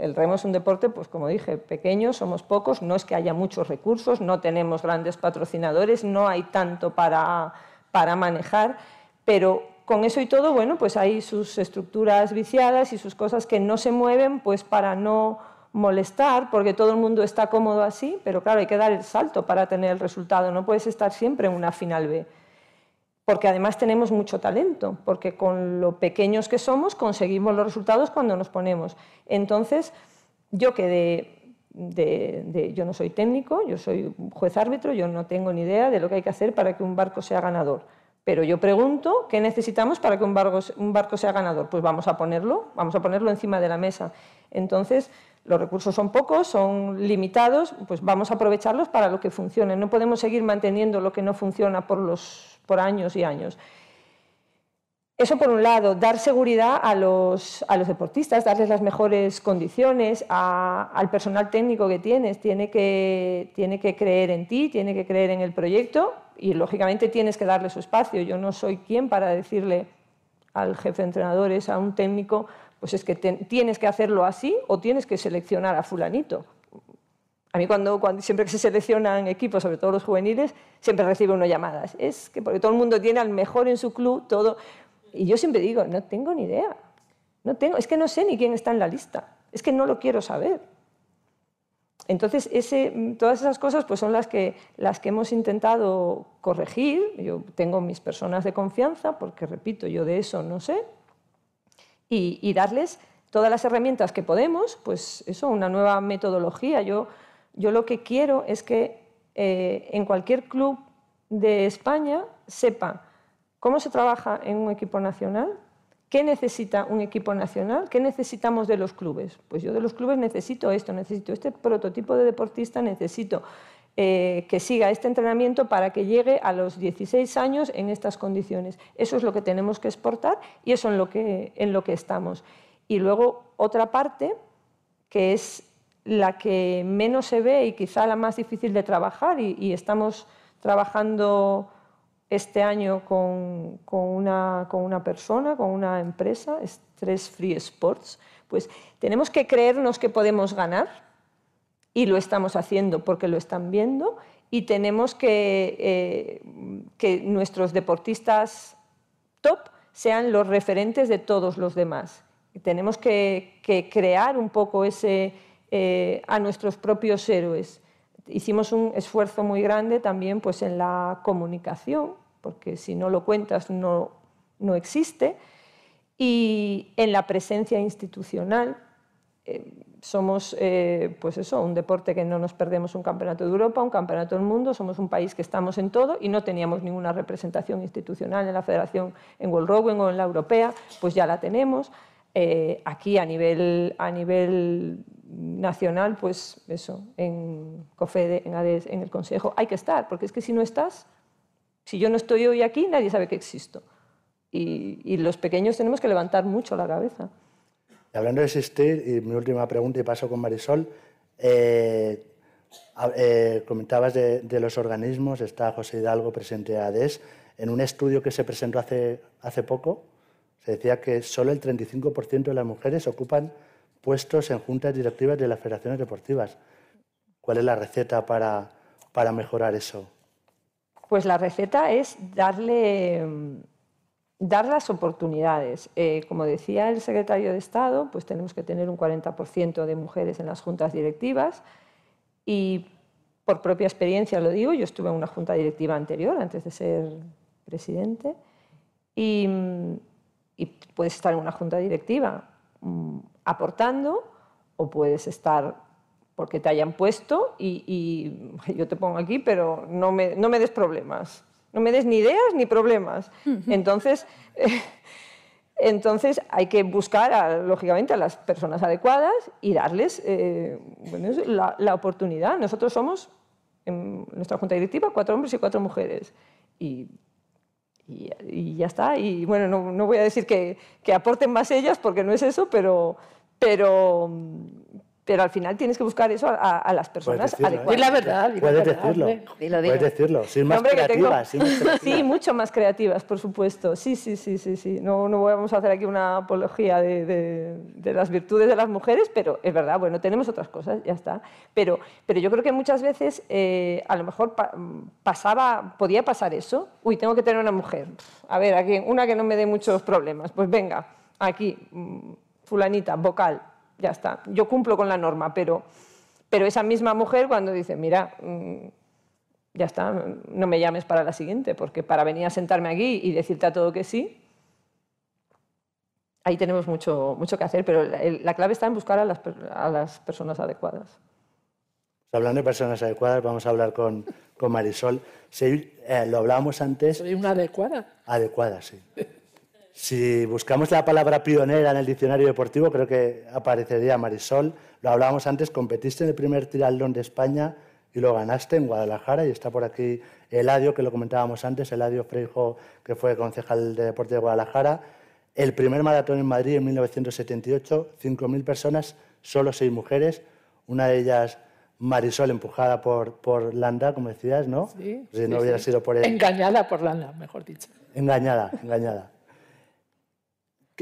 el, remo es un deporte, pues como dije, pequeño, somos pocos, no es que haya muchos recursos, no tenemos grandes patrocinadores, no hay tanto para, para manejar, pero con eso y todo, bueno, pues hay sus estructuras viciadas y sus cosas que no se mueven, pues para no molestar, porque todo el mundo está cómodo así, pero claro, hay que dar el salto para tener el resultado, no puedes estar siempre en una final B porque además tenemos mucho talento, porque con lo pequeños que somos conseguimos los resultados cuando nos ponemos. Entonces, yo que de, yo no soy técnico, yo soy juez árbitro, yo no tengo ni idea de lo que hay que hacer para que un barco sea ganador. Pero yo pregunto, ¿qué necesitamos para que un barco, un barco sea ganador? Pues vamos a ponerlo, vamos a ponerlo encima de la mesa. Entonces, los recursos son pocos, son limitados, pues vamos a aprovecharlos para lo que funcione. No podemos seguir manteniendo lo que no funciona por años y años. Eso por un lado, dar seguridad a los, a los deportistas, darles las mejores condiciones, al personal técnico que tienes, tiene que, tiene que creer en ti, tiene que creer en el proyecto y lógicamente tienes que darle su espacio. Yo no soy quien para decirle al jefe de entrenadores, a un técnico, pues es que tienes que hacerlo así o tienes que seleccionar a fulanito A mí cuando, siempre que se seleccionan equipos, sobre todo los juveniles, siempre recibo unas llamadas. Es que porque todo el mundo tiene al mejor en su club, todo. Y yo siempre digo, no tengo ni idea. No tengo, es que no sé ni quién está en la lista. Es que no lo quiero saber. Entonces, todas esas cosas pues, son las que, las que hemos intentado corregir. Yo tengo mis personas de confianza, porque repito, yo de eso no sé, y, darles todas las herramientas que podemos, pues eso, una nueva metodología. Yo, yo lo que quiero es que eh, en cualquier club de España sepa cómo se trabaja en un equipo nacional, qué necesita un equipo nacional, qué necesitamos de los clubes. Pues yo de los clubes necesito esto, necesito este prototipo de deportista, necesito eh, que siga este entrenamiento para que llegue a los 16 años en estas condiciones. Eso es lo que tenemos que exportar y eso en lo que, en lo que estamos. Y luego otra parte, que es la que menos se ve y quizá la más difícil de trabajar, y, estamos trabajando este año con, una, con, una, persona, con una empresa, Stress Free Sports, pues tenemos que creernos que podemos ganar y lo estamos haciendo porque lo están viendo y tenemos que, eh, que nuestros deportistas top sean los referentes de todos los demás tenemos que, crear un poco ese, eh, a nuestros propios héroes. Hicimos un esfuerzo muy grande también pues, en la comunicación, porque si no lo cuentas no, no existe, y en la presencia institucional. Eh, somos eh, pues eso, un deporte que no nos perdemos un campeonato de Europa, un campeonato del mundo, somos un país que estamos en todo y no teníamos ninguna representación institucional en la federación, en World Rowing o en la europea, pues ya la tenemos. Eh, aquí a nivel, a nivel nacional, pues eso, en COFEDE, en ADES, en el Consejo, hay que estar, porque es que si no estás, si yo no estoy hoy aquí, nadie sabe que existo. Y, los pequeños tenemos que levantar mucho la cabeza. Hablando de existir, y mi última pregunta, y paso con Marisol, eh, eh, comentabas de, los organismos, está José Hidalgo, presidente de ADES, en un estudio que se presentó hace, hace poco, se decía que solo el 35% de las mujeres ocupan puestos en juntas directivas de las federaciones deportivas. ¿Cuál es la receta para, para mejorar eso? Pues la receta es darle, dar las oportunidades. Eh, como decía el secretario de Estado, pues tenemos que tener un 40% de mujeres en las juntas directivas y por propia experiencia lo digo, yo estuve en una junta directiva anterior antes de ser presidente y y puedes estar en una junta directiva mm, aportando o puedes estar porque te hayan puesto y, yo te pongo aquí, pero no me, no me, des problemas, no me des ni ideas ni problemas. Entonces, entonces hay que buscar, lógicamente, a las personas adecuadas y darles eh, la, la, oportunidad. Nosotros somos, en nuestra junta directiva, cuatro hombres y cuatro mujeres. Y y, ya está. Y bueno, no, no voy a decir que, que, aporten más ellas porque no es eso, pero, pero, pero al final tienes que buscar eso a, las personas decirlo, adecuadas. ¿eh? la verdad. Puedes decirlo. Puedes decirlo. Sin más, creativas, Sí, mucho más creativas, por supuesto. Sí, sí, sí, sí. sí. No, no vamos a hacer aquí una apología de, de, las virtudes de las mujeres, pero es verdad, bueno, tenemos otras cosas, ya está. Pero, pero yo creo que muchas veces eh, a lo mejor pasaba, podía pasar eso. Uy, tengo que tener una mujer. A ver, aquí, una que no me dé muchos problemas. Pues venga, aquí, mm, fulanita, vocal ya está. Yo cumplo con la norma, pero, pero esa misma mujer cuando dice, mira, mm, ya está, no me llames para la siguiente, porque para venir a sentarme aquí y decirte a todo que sí, ahí tenemos mucho, mucho que hacer, pero la clave está en buscar a las, a las personas adecuadas. Hablando de personas adecuadas, vamos a hablar con, con Marisol. Eh, lo hablábamos antes. ¿Soy una adecuada? Adecuada, sí. Si buscamos la palabra pionera en el diccionario deportivo, creo que aparecería Marisol. Lo hablábamos antes, competiste en el primer triatlón de España y lo ganaste en Guadalajara. Y está por aquí Eladio, que lo comentábamos antes, Eladio Freijo, que fue concejal de deporte de Guadalajara. El primer maratón en Madrid en 1978, 5.000 personas, solo seis mujeres, una de ellas Marisol empujada por, por Landa, como decías, ¿no? Sí. Si no hubiera sido por él. Engañada por Landa, mejor dicho. Engañada, engañada.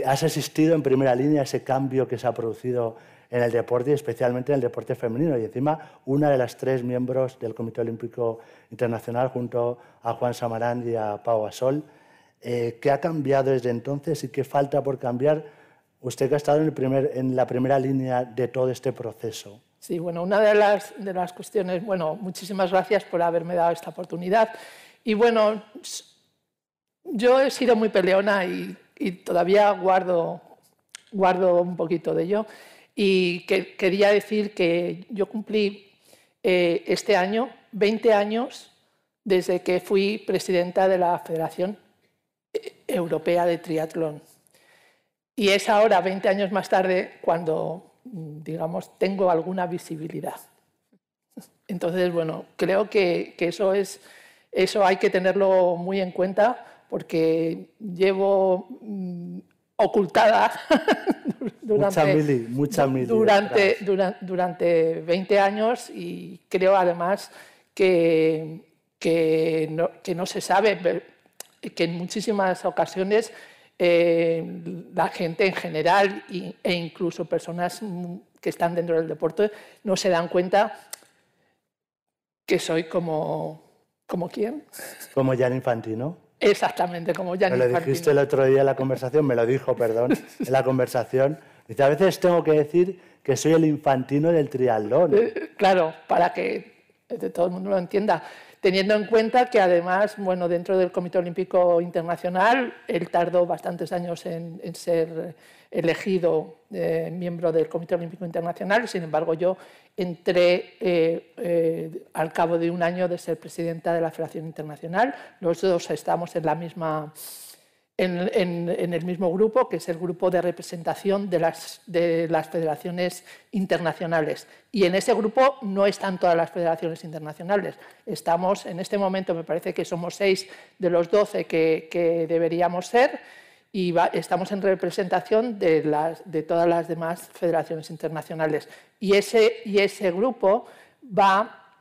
¿Has asistido en primera línea a ese cambio que se ha producido en el deporte y especialmente en el deporte femenino. Y encima una de las tres miembros del Comité Olímpico Internacional junto a Juan Samarán y a Pau Gasol. Eh, ¿Qué ha cambiado desde entonces y qué falta por cambiar? Usted que ha estado en la primera línea de todo este proceso. Sí, bueno, una de las, de las cuestiones, bueno, muchísimas gracias por haberme dado esta oportunidad. Y bueno, yo he sido muy peleona y, y todavía guardo, guardo un poquito de ello. Y que, quería decir que yo cumplí eh, este año 20 años desde que fui presidenta de la Federación eh, Europea de Triatlón. Y es ahora, 20 años más tarde, cuando, digamos, tengo alguna visibilidad. Entonces, bueno, creo que, que eso, es, eso hay que tenerlo muy en cuenta porque llevo mm, ocultada durante, durante, durante, 20 años y creo además que, que, no, que no se sabe, que en muchísimas ocasiones eh, la gente en general e incluso personas que están dentro del deporte no se dan cuenta que soy como, como quién. Como Jan Infantino. Exactamente, como ya Me lo dijiste el otro día en la conversación, me lo dijo, perdón, en la conversación. Dice, a veces tengo que decir que soy el infantino del triatlón. Eh, claro, para que todo el mundo lo entienda. Teniendo en cuenta que además, bueno, dentro del Comité Olímpico Internacional, él tardó bastantes años en, en ser elegido eh, miembro del Comité Olímpico Internacional, sin embargo yo entré eh, eh, al cabo de un año de ser presidenta de la Federación Internacional. Los dos estamos en, la misma, en, el mismo grupo, que es el grupo de representación de las, de las federaciones internacionales. Y en ese grupo no están todas las federaciones internacionales. Estamos, en este momento me parece que somos seis de los doce que deberíamos ser y estamos en representación de, las, de, todas las demás federaciones internacionales. Y ese, y ese grupo va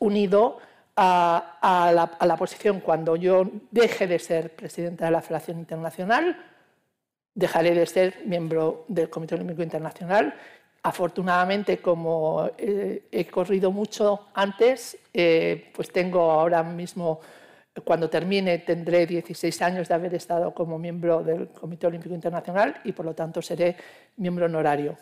unido a, a, la, a, la, posición cuando yo deje de ser presidenta de la Federación Internacional, dejaré de ser miembro del Comité Olímpico Internacional. Afortunadamente, como he corrido mucho antes, eh, pues tengo ahora mismo cuando termine tendré 16 años de haber estado como miembro del Comité Olímpico Internacional y por lo tanto seré miembro honorario.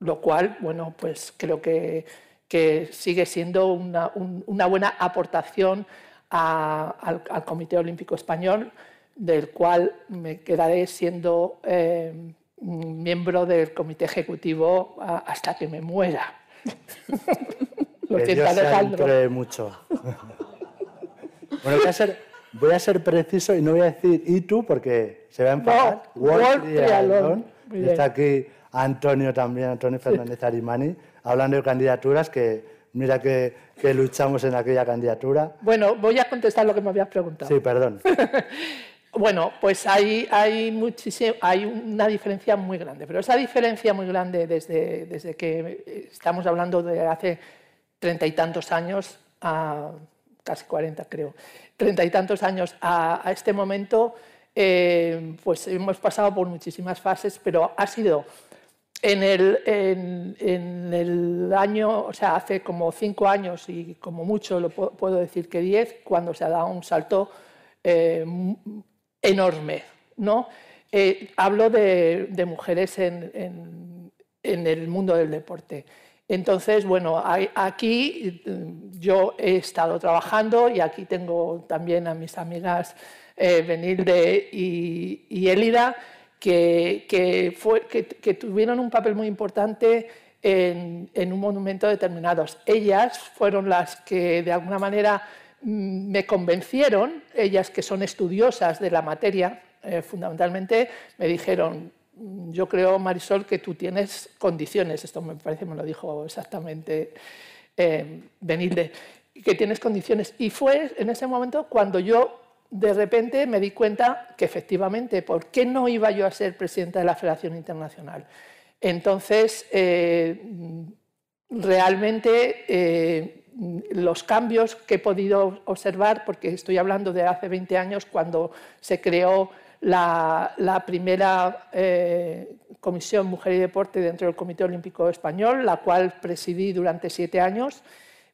Lo cual, bueno, pues creo que, que sigue siendo una, una buena aportación al, Comité Olímpico Español, del cual me quedaré siendo eh, miembro del Comité Ejecutivo hasta que me muera. Lo siento, Alejandro. mucho. Bueno, voy a, ser, voy a ser preciso y no voy a decir y tú porque se va a enfadar. World, Está aquí Antonio también, Antonio Fernández Arimani, hablando de candidaturas que mira que, que, luchamos en aquella candidatura. Bueno, voy a contestar lo que me habías preguntado. Sí, perdón. bueno, pues hay, hay, hay una diferencia muy grande, pero esa diferencia muy grande desde, desde que estamos hablando de hace treinta y tantos años a casi 40 creo, treinta y tantos años a, este momento, eh, pues hemos pasado por muchísimas fases, pero ha sido en el, en, el, año, o sea, hace como cinco años y como mucho, lo puedo, decir que diez, cuando se ha dado un salto eh, enorme. ¿no? Eh, hablo de, de mujeres en, en, el mundo del deporte. Entonces, bueno, aquí mm, yo he estado trabajando y aquí tengo también a mis amigas eh, Benilde y, Elida, que, que, tuvieron un papel muy importante en, un monumento determinado. Ellas fueron las que de alguna manera mm, me convencieron, ellas que son estudiosas de la materia, eh, fundamentalmente me dijeron, yo creo, Marisol, que tú tienes condiciones, esto me parece, me lo dijo exactamente eh, Benilde, que tienes condiciones. Y fue en ese momento cuando yo de repente me di cuenta que efectivamente, ¿por qué no iba yo a ser presidenta de la Federación Internacional? Entonces, eh, realmente eh, los cambios que he podido observar, porque estoy hablando de hace 20 años cuando se creó la, primera eh, Comisión Mujer y Deporte dentro del Comité Olímpico Español, la cual presidí durante siete años.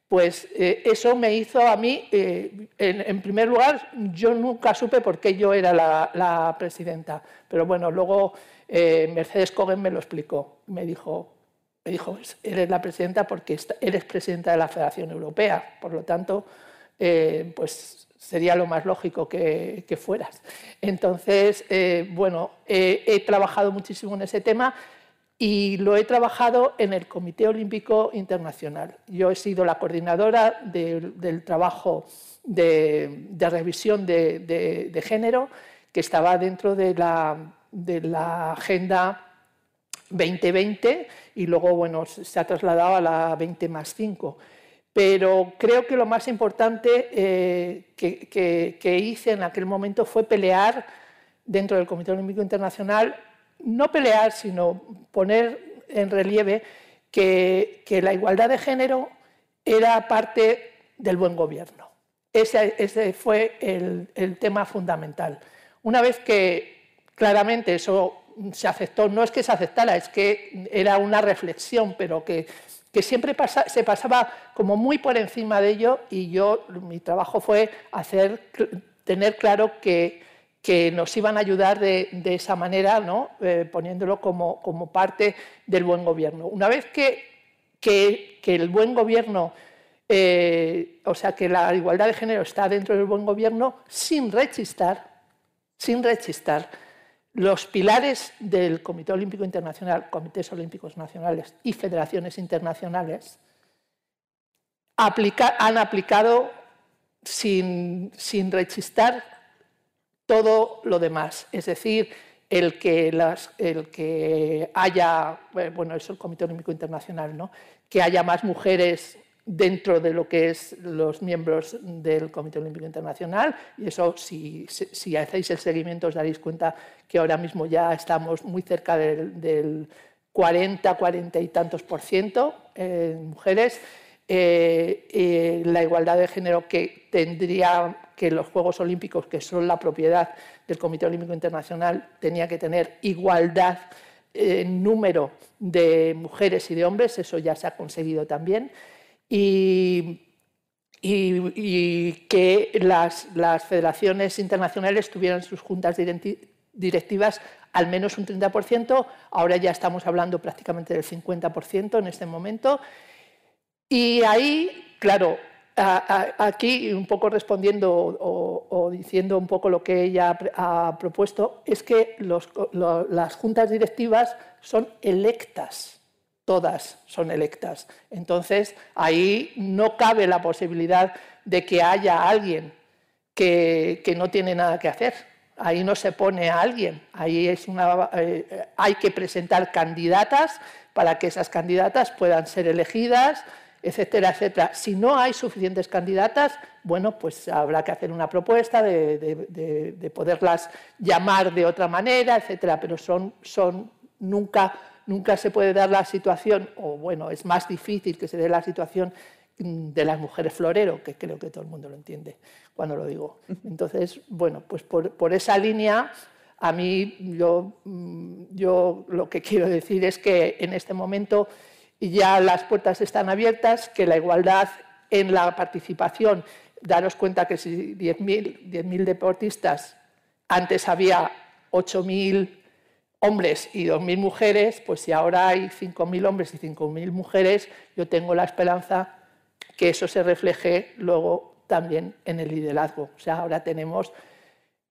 Pues eh, eso me hizo a mí, eh, en, primer lugar, yo nunca supe por qué yo era la, presidenta, pero bueno, luego Mercedes Cogen me lo explicó, me dijo, me dijo, eres la presidenta porque eres presidenta de la Federación Europea, por lo tanto, pues sería lo más lógico que, fueras. Entonces, eh, bueno, he trabajado muchísimo en ese tema y lo he trabajado en el Comité Olímpico Internacional. Yo he sido la coordinadora del trabajo de, revisión de, género que estaba dentro de la, de la Agenda 2020 y luego bueno, se ha trasladado a la 20 más 5 pero creo que lo más importante eh, que, hice en aquel momento fue pelear dentro del Comité Olímpico Internacional, no pelear, sino poner en relieve que, la igualdad de género era parte del buen gobierno. Ese, fue el, el tema fundamental. Una vez que claramente eso se aceptó, no es que se aceptara, es que era una reflexión, pero que que siempre se pasaba como muy por encima de ello y yo, mi trabajo fue hacer, tener claro que, que nos iban a ayudar de, esa manera, ¿no? Eh, poniéndolo como, como, parte del buen gobierno. Una vez que, que, el buen gobierno, eh, o sea, que la igualdad de género está dentro del buen gobierno, sin rechistar, sin rechistar, los pilares del Comité Olímpico Internacional, Comités Olímpicos Nacionales y federaciones internacionales han aplicado sin, rechistar todo lo demás. Es decir, el que, el que haya, bueno, es el Comité Olímpico Internacional, ¿no? que haya más mujeres dentro de lo que es los miembros del Comité Olímpico Internacional y eso si, hacéis el seguimiento os daréis cuenta que ahora mismo ya estamos muy cerca del, 40, 40 y tantos por ciento en mujeres. Eh, eh, la igualdad de género que tendría que los Juegos Olímpicos, que son la propiedad del Comité Olímpico Internacional, tenía que tener igualdad en número de mujeres y de hombres, eso ya se ha conseguido también y, que las, federaciones internacionales tuvieran sus juntas directivas al menos un 30%, ahora ya estamos hablando prácticamente del 50% en este momento. Y ahí, claro, aquí un poco respondiendo o, diciendo un poco lo que ella ha propuesto, es que las juntas directivas son electas todas son electas. Entonces, ahí no cabe la posibilidad de que haya alguien que, no tiene nada que hacer. Ahí no se pone a alguien. Ahí es una, eh, hay que presentar candidatas para que esas candidatas puedan ser elegidas, etcétera, etcétera. Si no hay suficientes candidatas, bueno, pues habrá que hacer una propuesta de, poderlas llamar de otra manera, etcétera. Pero son, son nunca nunca se puede dar la situación, o bueno, es más difícil que se dé la situación de las mujeres florero, que creo que todo el mundo lo entiende cuando lo digo. Entonces, bueno, pues por, esa línea, a mí yo, mm, yo lo que quiero decir es que en este momento ya las puertas están abiertas, que la igualdad en la participación, daros cuenta que si 10.000 deportistas, antes había 8.000 hombres y 2.000 mujeres, pues si ahora hay 5.000 hombres y 5.000 mujeres, yo tengo la esperanza que eso se refleje luego también en el liderazgo. O sea, ahora tenemos,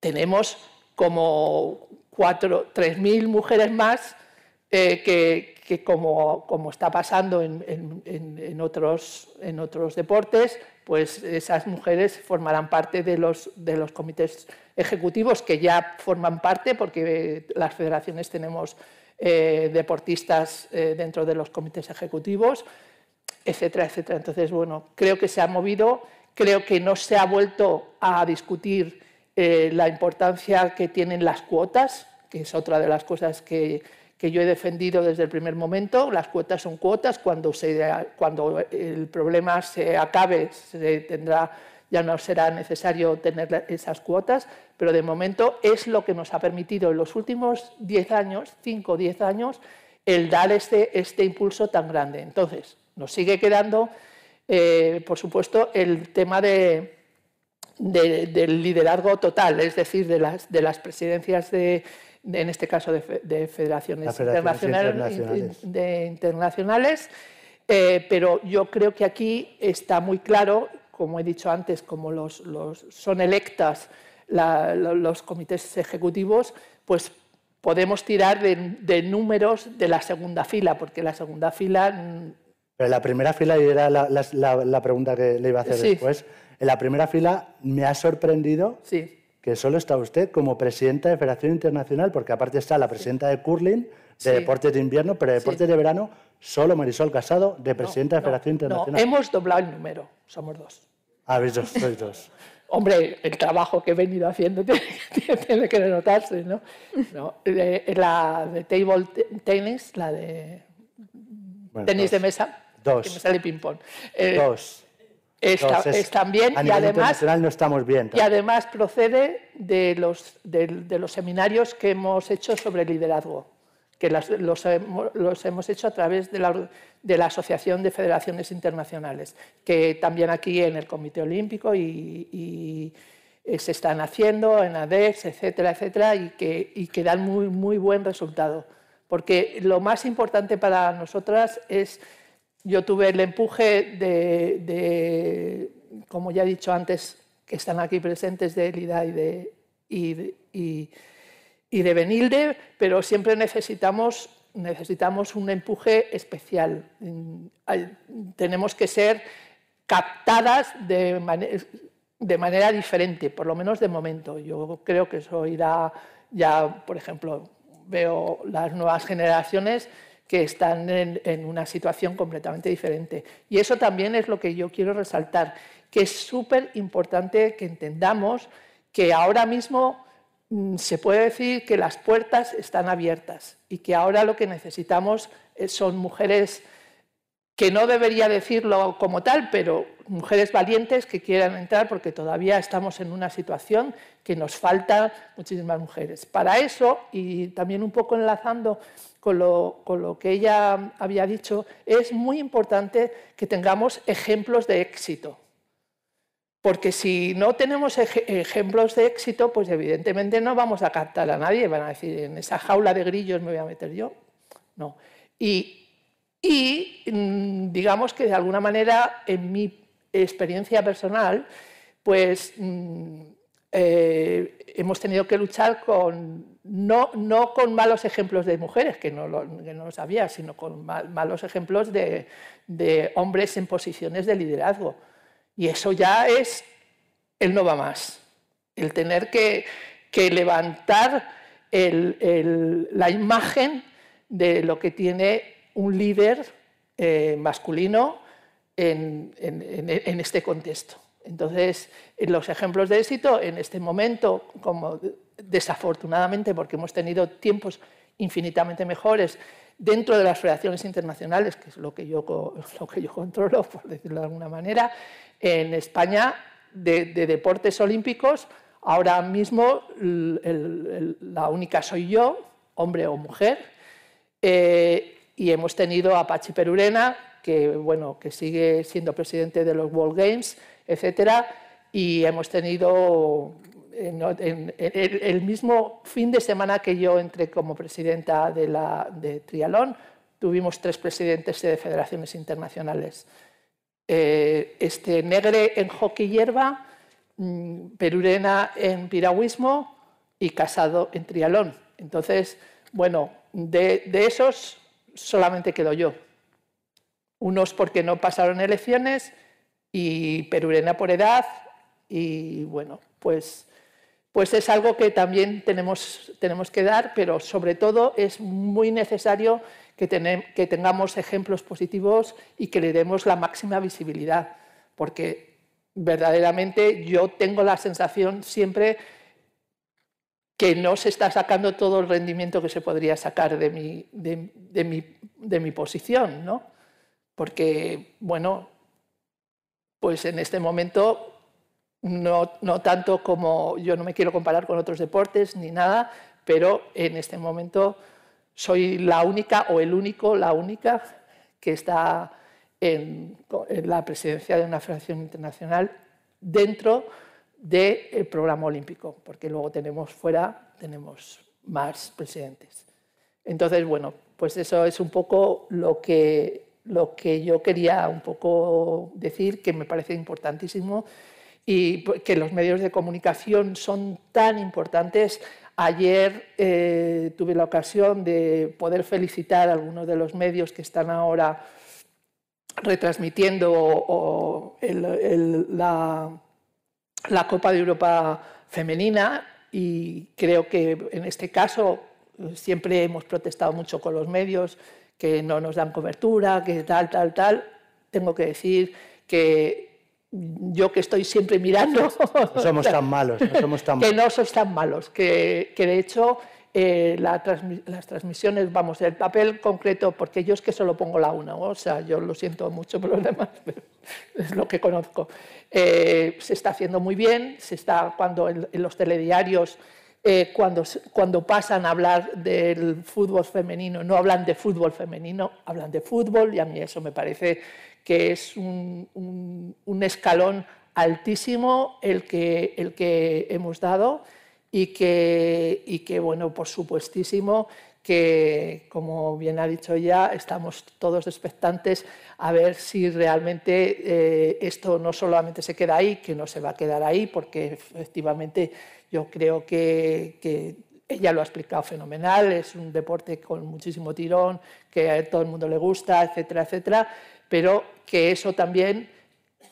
tenemos como 3.000 mujeres más eh, que, como, como, está pasando en, en, otros, en otros deportes, pues esas mujeres formarán parte de los, de los comités ejecutivos que ya forman parte, porque las federaciones tenemos eh, deportistas eh, dentro de los comités ejecutivos, etcétera, etcétera. Entonces, bueno, creo que se ha movido, creo que no se ha vuelto a discutir eh, la importancia que tienen las cuotas, que es otra de las cosas que, que yo he defendido desde el primer momento. Las cuotas son cuotas, cuando, se, cuando el problema se acabe tendrá, ya no será necesario tener esas cuotas, pero de momento es lo que nos ha permitido en los últimos 10 años, 5 o 10 años, el dar este, este impulso tan grande. Entonces, nos sigue quedando, eh, por supuesto, el tema de, del liderazgo total, es decir, de las, de las presidencias de, en este caso de, federaciones, internacionales, De, internacionales eh, pero yo creo que aquí está muy claro, como he dicho antes, como los, son electas los comités ejecutivos, pues podemos tirar de, números de la segunda fila, porque la segunda fila... Mm, pero la primera fila, y era la, pregunta que le iba a hacer después, en la primera fila me ha sorprendido sí. Que solo está usted como presidenta de Federación Internacional, porque aparte está la presidenta de Curling, de Deportes de Invierno, pero de Deportes de Verano, solo Marisol Casado, de presidenta de Federación Internacional. No, hemos doblado el número, somos dos. Ah, dos, sois dos. Hombre, el trabajo que he venido haciendo tiene, que notarse, ¿no? la de table tennis, la de tenis de mesa, dos. que me sale ping-pong. Eh, dos. Está, bien y además, no estamos bien. Y además procede de los, de los seminarios que hemos hecho sobre liderazgo que los, hemos hecho a través de la, Asociación de Federaciones Internacionales, que también aquí en el Comité Olímpico y, eh, se están haciendo en ADEX, etcétera, etcétera, y que, dan muy, muy buen resultado. Porque lo más importante para nosotras es, yo tuve el empuje de, como ya he dicho antes, que están aquí presentes de Elida y de, Benilde, pero siempre necesitamos, un empuje especial. Tenemos que ser captadas de, de manera diferente, por lo menos de momento. Yo creo que eso irá ya, por ejemplo, veo las nuevas generaciones que están en, en, una situación completamente diferente. Y eso también es lo que yo quiero resaltar, que es súper importante que entendamos que ahora mismo Mm, se puede decir que las puertas están abiertas y que ahora lo que necesitamos eh, son mujeres que no debería decirlo como tal, pero mujeres valientes que quieran entrar porque todavía estamos en una situación que nos faltan muchísimas mujeres. Para eso, y también un poco enlazando con lo, con lo que ella había dicho, es muy importante que tengamos ejemplos de éxito. Porque si no tenemos ejemplos de éxito, pues evidentemente no vamos a captar a nadie. Van a decir, en esa jaula de grillos me voy a meter yo. No. Y, mm, digamos que de alguna manera, en mi experiencia personal, pues mm, eh, hemos tenido que luchar con, no, no, con malos ejemplos de mujeres, que no lo, que no lo sabía, sino con malos ejemplos de, de hombres en posiciones de liderazgo. Y eso ya es el no va más. El tener que, levantar la imagen de lo que tiene un líder eh, masculino en, este contexto. Entonces, los ejemplos de éxito en este momento, como desafortunadamente, porque hemos tenido tiempos infinitamente mejores dentro de las federaciones internacionales, que es lo que yo, lo que yo controlo, por decirlo de alguna manera, en España, de, deportes olímpicos, ahora mismo la única soy yo, hombre o mujer, eh, y hemos tenido a Pachi Perurena, que, bueno, que sigue siendo presidente de los World Games, etcétera, y hemos tenido en, el, mismo fin de semana que yo entré como presidenta de, la, de Trialón, tuvimos tres presidentes de federaciones internacionales. Eh, este Negre en hockey hierba, mm, Perurena en piragüismo y Casado en trialón. Entonces, bueno, de, esos solamente quedo yo. Unos porque no pasaron elecciones y Perurena por edad y bueno, pues, pues es algo que también tenemos, tenemos que dar, pero sobre todo es muy necesario que, tengamos ejemplos positivos y que le demos la máxima visibilidad, porque verdaderamente yo tengo la sensación siempre que no se está sacando todo el rendimiento que se podría sacar de mi, de, mi, de mi posición, ¿no? Porque, bueno, pues en este momento no, no tanto como yo no me quiero comparar con otros deportes ni nada, pero en este momento soy la única o el único, la única que está en, la presidencia de una federación internacional dentro del programa olímpico, porque luego tenemos fuera, tenemos más presidentes. Entonces, bueno, pues eso es un poco lo que, lo que yo quería un poco decir, que me parece importantísimo y que los medios de comunicación son tan importantes. Ayer eh, tuve la ocasión de poder felicitar a algunos de los medios que están ahora retransmitiendo la, la Copa de Europa femenina y creo que en este caso siempre hemos protestado mucho con los medios que no nos dan cobertura, que tal, tal, tal. Tengo que decir que yo que estoy siempre mirando... No somos tan malos, no somos tan Que no sois tan malos, que, que de hecho eh, las transmisiones, vamos, el papel concreto, porque yo es que solo pongo la una, o sea, yo lo siento mucho por los demás, pero es lo que conozco. Eh, se está haciendo muy bien, se está cuando en, los telediarios, eh, cuando, cuando pasan a hablar del fútbol femenino, no hablan de fútbol femenino, hablan de fútbol y a mí eso me parece que es un, un escalón altísimo el que, el que hemos dado y que, y que, bueno, por supuestísimo, que, como bien ha dicho ya, estamos todos expectantes a ver si realmente eh, esto no solamente se queda ahí, que no se va a quedar ahí, porque efectivamente yo creo que, que ella lo ha explicado fenomenal, es un deporte con muchísimo tirón, que a todo el mundo le gusta, etcétera, etcétera, pero que eso también,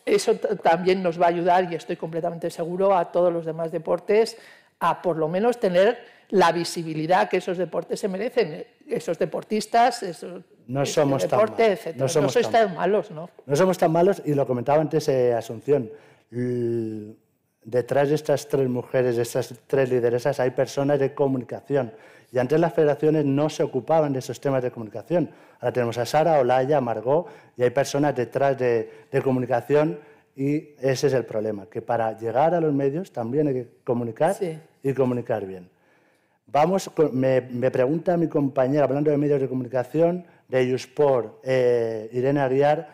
eso también nos va a ayudar, y estoy completamente seguro, a todos los demás deportes a por lo menos tener la visibilidad que esos deportes se merecen, esos deportistas, esos, no somos deporte, tan No, somos sois tan, malos, ¿no? No somos tan malos y lo comentaba antes eh, Asunción. Detrás de estas tres mujeres, de estas tres lideresas, hay personas de comunicación. Y antes las federaciones no se ocupaban de esos temas de comunicación. Ahora tenemos a Sara, Olaya, Margot, y hay personas detrás de, de comunicación y ese es el problema, que para llegar a los medios también hay que comunicar y comunicar bien. Vamos, me, me, pregunta mi compañera, hablando de medios de comunicación, de Yusport, eh, Irene Aguiar,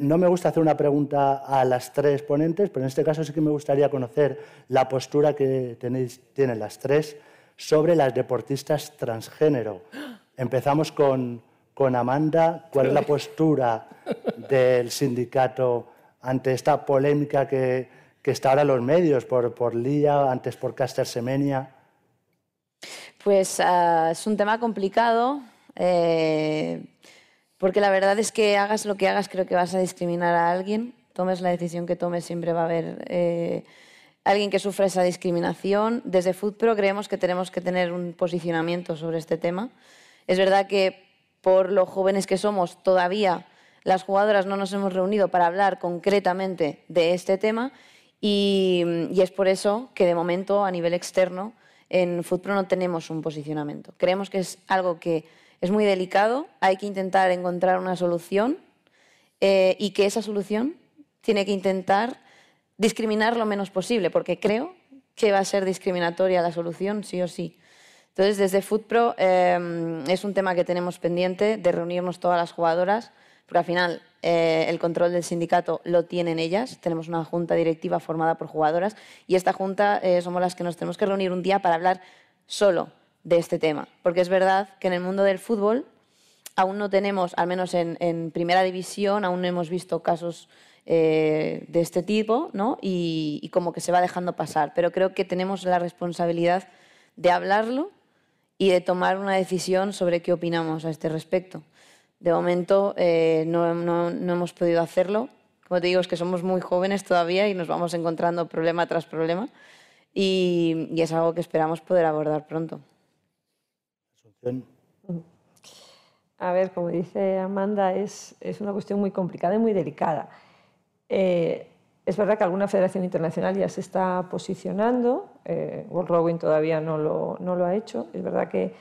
no me gusta hacer una pregunta a las tres ponentes, pero en este caso sí que me gustaría conocer la postura que tenéis, tienen las tres sobre las deportistas transgénero. Empezamos con, con Amanda. ¿Cuál es la postura del sindicato ante esta polémica que, que está ahora en los medios por, por Lía, antes por Caster Semenia? Pues uh, es un tema complicado, eh, porque la verdad es que hagas lo que hagas, creo que vas a discriminar a alguien. Tomes la decisión que tomes, siempre va a haber eh, alguien que sufra esa discriminación. Desde FoodPro creemos que tenemos que tener un posicionamiento sobre este tema. Es verdad que por lo jóvenes que somos, todavía las jugadoras no nos hemos reunido para hablar concretamente de este tema y, es por eso que de momento a nivel externo en FootPro no tenemos un posicionamiento. Creemos que es algo que es muy delicado, hay que intentar encontrar una solución eh, y que esa solución tiene que intentar discriminar lo menos posible, porque creo que va a ser discriminatoria la solución, sí o sí. Entonces, desde FootPro eh, es un tema que tenemos pendiente de reunirnos todas las jugadoras porque al final eh, el control del sindicato lo tienen ellas. Tenemos una junta directiva formada por jugadoras y esta junta somos las que nos tenemos que reunir un día para hablar solo de este tema. Porque es verdad que en el mundo del fútbol aún no tenemos, al menos en, primera división, aún no hemos visto casos eh, de este tipo ¿no? y, y como que se va dejando pasar. Pero creo que tenemos la responsabilidad de hablarlo y de tomar una decisión sobre qué opinamos a este respecto. De momento eh, no, no, no, hemos podido hacerlo. Como te digo, es que somos muy jóvenes todavía y nos vamos encontrando problema tras problema y, y es algo que esperamos poder abordar pronto. A ver, como dice Amanda, es, es una cuestión muy complicada y muy delicada. Eh, es verdad que alguna federación internacional ya se está posicionando, eh, World Rowing todavía no lo, no lo ha hecho. Es verdad que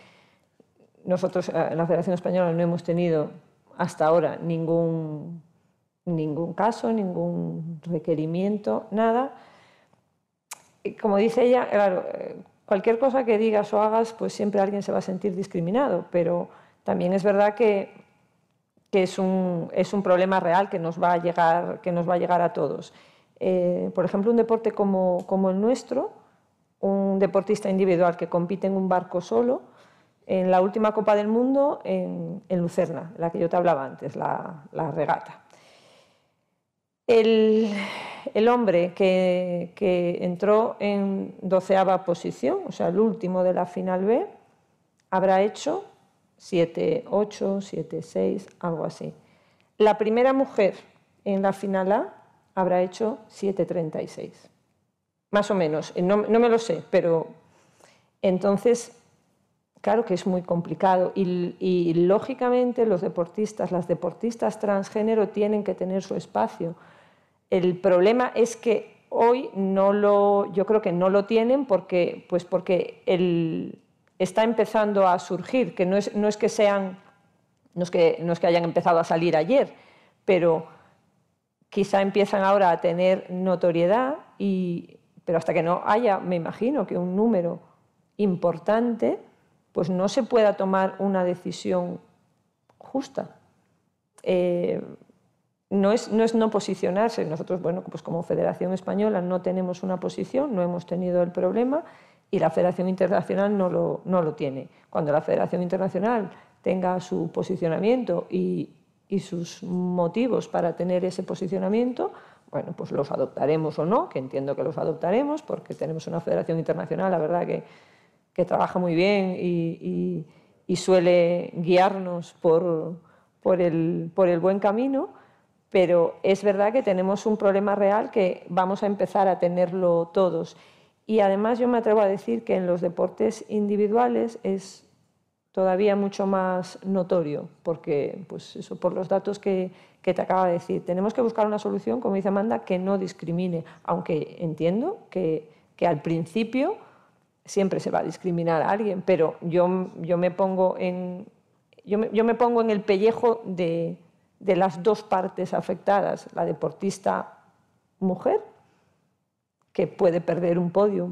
nosotros eh, en la Federación Española no hemos tenido hasta ahora ningún, ningún caso, ningún requerimiento, nada, como dice ella, claro, cualquier cosa que digas o hagas, pues siempre alguien se va a sentir discriminado, pero también es verdad que, es, un, es, un, problema real que nos va a llegar, que nos va a, llegar a todos. Eh, por ejemplo, un deporte como, como, el nuestro, un deportista individual que compite en un barco solo, en la última Copa del Mundo en, Lucerna, la que yo te hablaba antes, la, la regata. El, hombre que, entró en doceava posición, o sea, el último de la final B, habrá hecho 7, 8, 7, 6, algo así. La primera mujer en la final A habrá hecho 7.36. Más o menos, no, no, me lo sé, pero entonces, claro que es muy complicado y, lógicamente los deportistas, las deportistas transgénero tienen que tener su espacio. El problema es que hoy no lo, yo creo que no lo tienen porque, pues porque el, está empezando a surgir, que no es, no es que sean, no es que, no es que hayan empezado a salir ayer, pero quizá empiezan ahora a tener notoriedad, y, pero hasta que no haya, me imagino que un número importante, pues no se pueda tomar una decisión justa. Eh, no es, no es, no posicionarse. Nosotros, bueno, pues como Federación Española no tenemos una posición, no hemos tenido el problema y la Federación Internacional no lo, no lo tiene. Cuando la Federación Internacional tenga su posicionamiento y, y sus motivos para tener ese posicionamiento, bueno, pues los adoptaremos o no, que entiendo que los adoptaremos, porque tenemos una federación internacional, la verdad, que, que trabaja muy bien y, y, y suele guiarnos por, por, el, por el buen camino, pero es verdad que tenemos un problema real que vamos a empezar a tenerlo todos. Y además yo me atrevo a decir que en los deportes individuales es todavía mucho más notorio, porque pues eso, por los datos que, que te acaba de decir, tenemos que buscar una solución, como dice Amanda, que no discrimine, aunque entiendo que, que al principio siempre se va a discriminar a alguien, pero yo, yo, me, pongo en, yo, yo me pongo en el pellejo de, de las dos partes afectadas, la deportista mujer que puede perder un podio,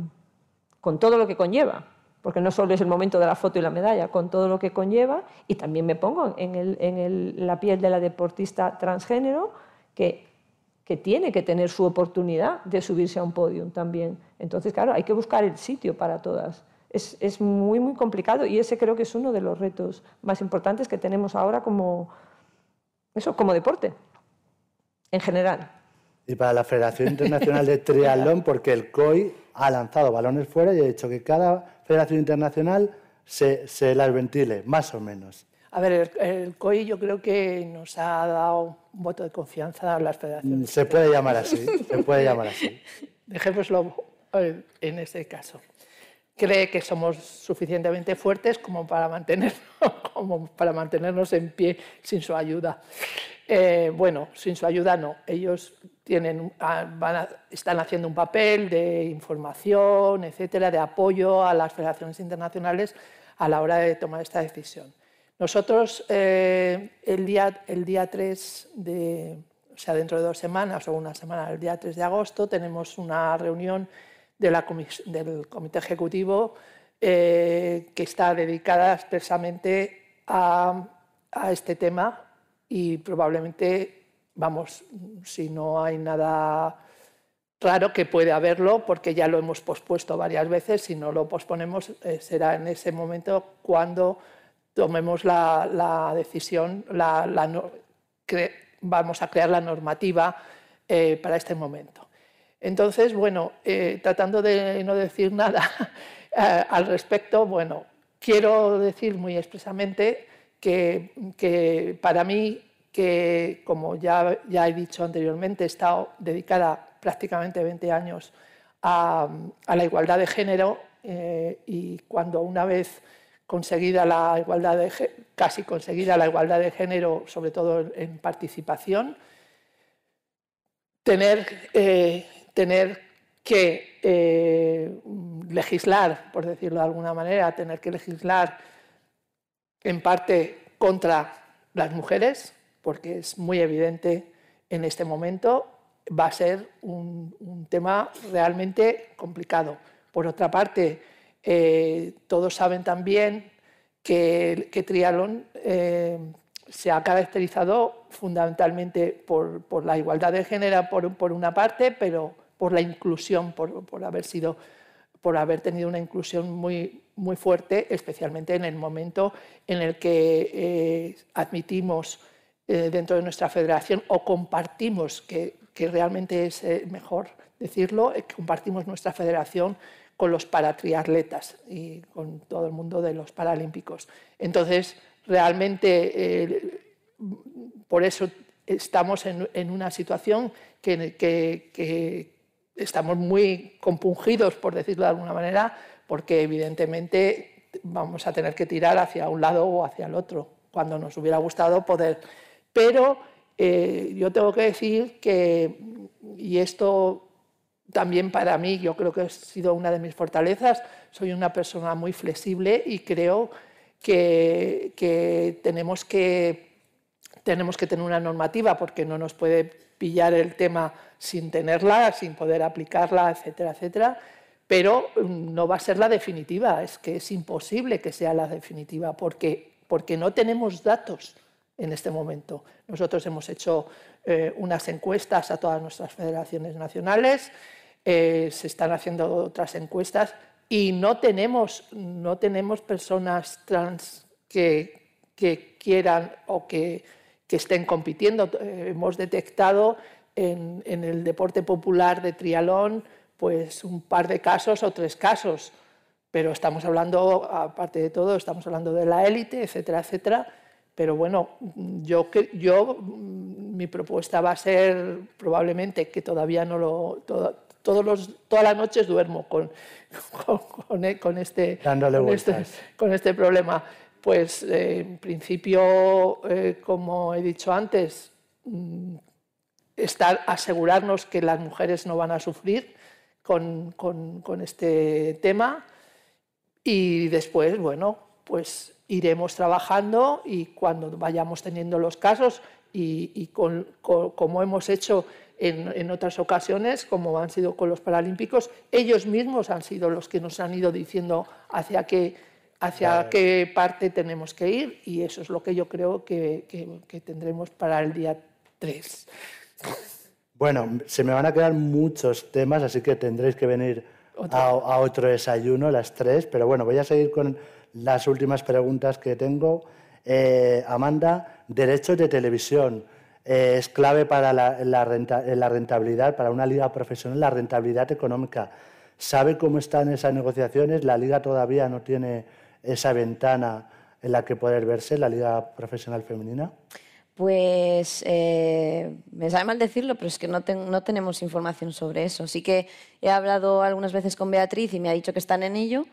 con todo lo que conlleva, porque no solo es el momento de la foto y la medalla, con todo lo que conlleva, y también me pongo en, el, en el, la piel de la deportista transgénero que, que tiene que tener su oportunidad de subirse a un podio también. Entonces, claro, hay que buscar el sitio para todas. Es, es, muy, muy complicado y ese creo que es uno de los retos más importantes que tenemos ahora como, eso, como deporte, en general y para la Federación Internacional de Triatlón, porque el COI ha lanzado balones fuera y ha dicho que cada federación internacional se, se las ventile, más o menos. A ver, el, COI yo creo que nos ha dado un voto de confianza a las federaciones. Se puede llamar así, se puede llamar así. Dejémoslo eh, en ese caso. Cree que somos suficientemente fuertes como para, mantenernos, como para mantenernos en pie sin su ayuda. Eh, bueno, sin su ayuda no. Ellos ah, están haciendo un papel de información, etcétera, de apoyo a las federaciones internacionales a la hora de tomar esta decisión. Nosotros eh, el, día, el día 3 de, o sea, dentro de dos semanas o una semana, el día 3 de agosto, tenemos una reunión de la del Comité Ejecutivo eh, que está dedicada expresamente a, este tema y probablemente, vamos, si no hay nada raro que puede haberlo, porque ya lo hemos pospuesto varias veces, si no lo posponemos eh, será en ese momento cuando tomemos la, decisión, la, vamos a crear la normativa eh, para este momento. Entonces, bueno, eh, tratando de no decir nada al respecto, bueno, quiero decir muy expresamente que, para mí, que como ya, ya he dicho anteriormente, he estado dedicada prácticamente 20 años a, la igualdad de género eh, y cuando una vez conseguida la igualdad de, casi conseguida la igualdad de género, sobre todo en participación, tener, eh, tener que eh, legislar, por decirlo de alguna manera, tener que legislar en parte contra las mujeres, porque es muy evidente en este momento va a ser un, tema realmente complicado. Por otra parte, eh, todos saben también que, que Trialón eh, se ha caracterizado fundamentalmente por, la igualdad de género por, por, una parte, pero por la inclusión, por, por, haber sido por haber tenido una inclusión muy, muy fuerte, especialmente en el momento en el que eh, admitimos eh, dentro de nuestra federación o compartimos, que, que realmente es eh, mejor decirlo, compartimos nuestra federación con los paratriatletas y con todo el mundo de los paralímpicos. Entonces, realmente, por eso estamos en, en una situación que, que, estamos muy compungidos, por decirlo de alguna manera, porque evidentemente vamos a tener que tirar hacia un lado o hacia el otro, cuando nos hubiera gustado poder. Pero eh, yo tengo que decir que, y esto también para mí, yo creo que ha sido una de mis fortalezas, soy una persona muy flexible y creo que, que tenemos que tenemos que tener una normativa porque no nos puede pillar el tema sin tenerla, sin poder aplicarla, etcétera, etcétera. Pero mm, no va a ser la definitiva, es que es imposible que sea la definitiva porque, porque no tenemos datos en este momento. Nosotros hemos hecho eh, unas encuestas a todas nuestras federaciones nacionales, eh, se están haciendo otras encuestas y no tenemos, no tenemos personas trans que, que quieran o que que estén compitiendo. Eh, hemos detectado en, el deporte popular de trialón pues un par de casos o tres casos, pero estamos hablando, aparte de todo, estamos hablando de la élite, etcétera, etcétera. Pero bueno, yo, yo mi propuesta va a ser probablemente que todavía no lo... todos los, todas las noches duermo con, con, con este, este, con este problema pues eh, en principio, eh, como he dicho antes, mm, estar, asegurarnos que las mujeres no van a sufrir con, este tema. Y después, bueno, pues iremos trabajando y cuando vayamos teniendo los casos y, como hemos hecho en, en, otras ocasiones, como han sido con los Paralímpicos, ellos mismos han sido los que nos han ido diciendo hacia qué hacia qué parte tenemos que ir y eso es lo que yo creo que, que, tendremos para el día 3. Bueno, se me van a quedar muchos temas, así que tendréis que venir a, a, otro desayuno, las tres, pero bueno, voy a seguir con las últimas preguntas que tengo. Eh, Amanda, derechos de televisión. Eh, es clave para la, la, renta, la rentabilidad, para una liga profesional, la rentabilidad económica. ¿Sabe cómo están esas negociaciones? La liga todavía no tiene esa ventana en la que poder verse la Liga Profesional Femenina? Pues eh, me sabe mal decirlo, pero es que no, tenemos información sobre eso. Sí que he hablado algunas veces con Beatriz y me ha dicho que están en ello,